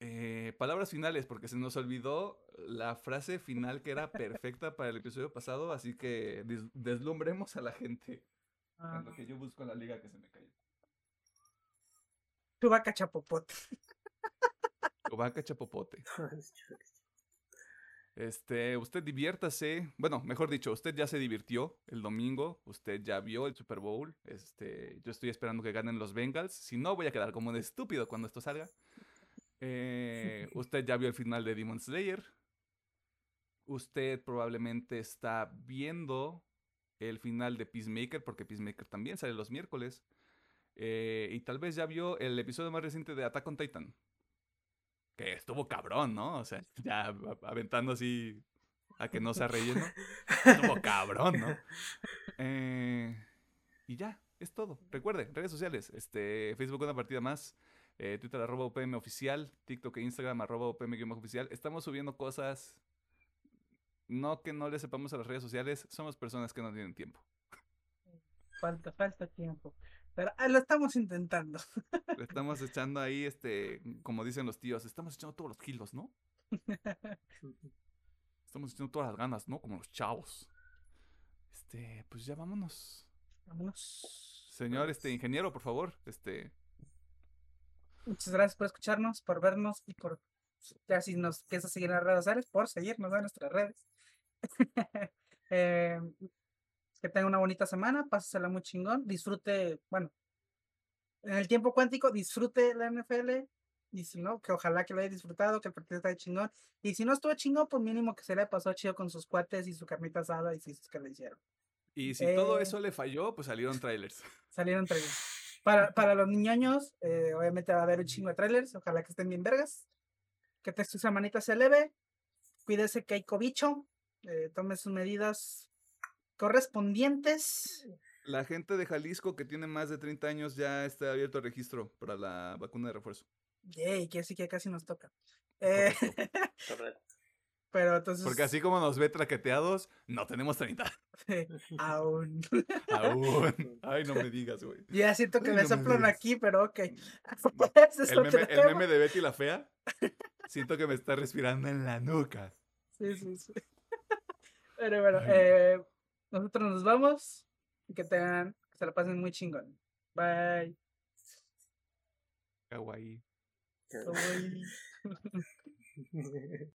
Eh, palabras finales, porque se nos olvidó la frase final que era perfecta para el episodio pasado, así que des- deslumbremos a la gente.
Ah,
En lo que yo busco la liga que se me cayó.
Chubaca Chapopote.
Ovaca Chapopote. Este, usted diviértase. Bueno, mejor dicho, usted ya se divirtió el domingo. Usted ya vio el Super Bowl. Este, yo estoy esperando que ganen los Bengals. Si no, voy a quedar como un estúpido cuando esto salga. Eh, usted ya vio el final de Demon Slayer. Usted probablemente está viendo el final de Peacemaker, porque Peacemaker también sale los miércoles. Eh, y tal vez ya vio el episodio más reciente de Attack on Titan. Que estuvo cabrón, ¿no? O sea, ya aventando así a que no sea relleno. Estuvo cabrón, ¿no? Eh, y ya, es todo. Recuerde, redes sociales. Este, Facebook una partida más. eh, Twitter arroba UPM oficial. TikTok e Instagram arroba bajo oficial. Estamos subiendo cosas. No que no le sepamos a las redes sociales. Somos personas que no tienen tiempo.
Falta, falta tiempo. Pero ah, lo estamos intentando.
Le estamos echando ahí, este, como dicen los tíos, estamos echando todos los kilos, ¿no? Estamos echando todas las ganas, ¿no? Como los chavos. Este, pues ya vámonos.
Vámonos.
Señor, este, ingeniero, por favor, este,
Muchas gracias por escucharnos, por vernos y por ya si nos piensas seguir en las redes sociales, por seguirnos en nuestras redes. Eh, que tenga una bonita semana, pásasela muy chingón, disfrute, bueno, en el tiempo cuántico, disfrute la NFL. Y si no, que ojalá que lo haya disfrutado, que el partido esté chingón. Y si no estuvo chingón, pues mínimo que se le pasó chido con sus cuates y su carnita asada y si es que le hicieron.
y si todo
Eh.
eso le falló, pues salieron trailers.
Salieron trailers. Para, para los niñoños, eh, obviamente va a haber un chingo de trailers. Ojalá que estén bien vergas. Que te su semanita se eleve. Cuídese que hay cobicho. Eh, tome sus medidas correspondientes.
La gente de Jalisco que tiene más de 30 años ya está abierto el registro para la vacuna de refuerzo.
Yay, que así que casi nos toca. Eh,
Correcto.
pero entonces.
Porque así como nos ve traqueteados, no tenemos 30.
aún.
Aún. Ay, no me digas, güey.
ya siento que
Ay,
me
no
soplan aquí, pero ok. Ese es
El meme, el meme de Betty la Fea, siento que me está respirando en la nuca.
Sí, sí, sí. Pero bueno,
Ay.
eh, nosotros nos vamos y que tengan, que se la pasen muy chingón. Bye.
Kawaii.
Bye.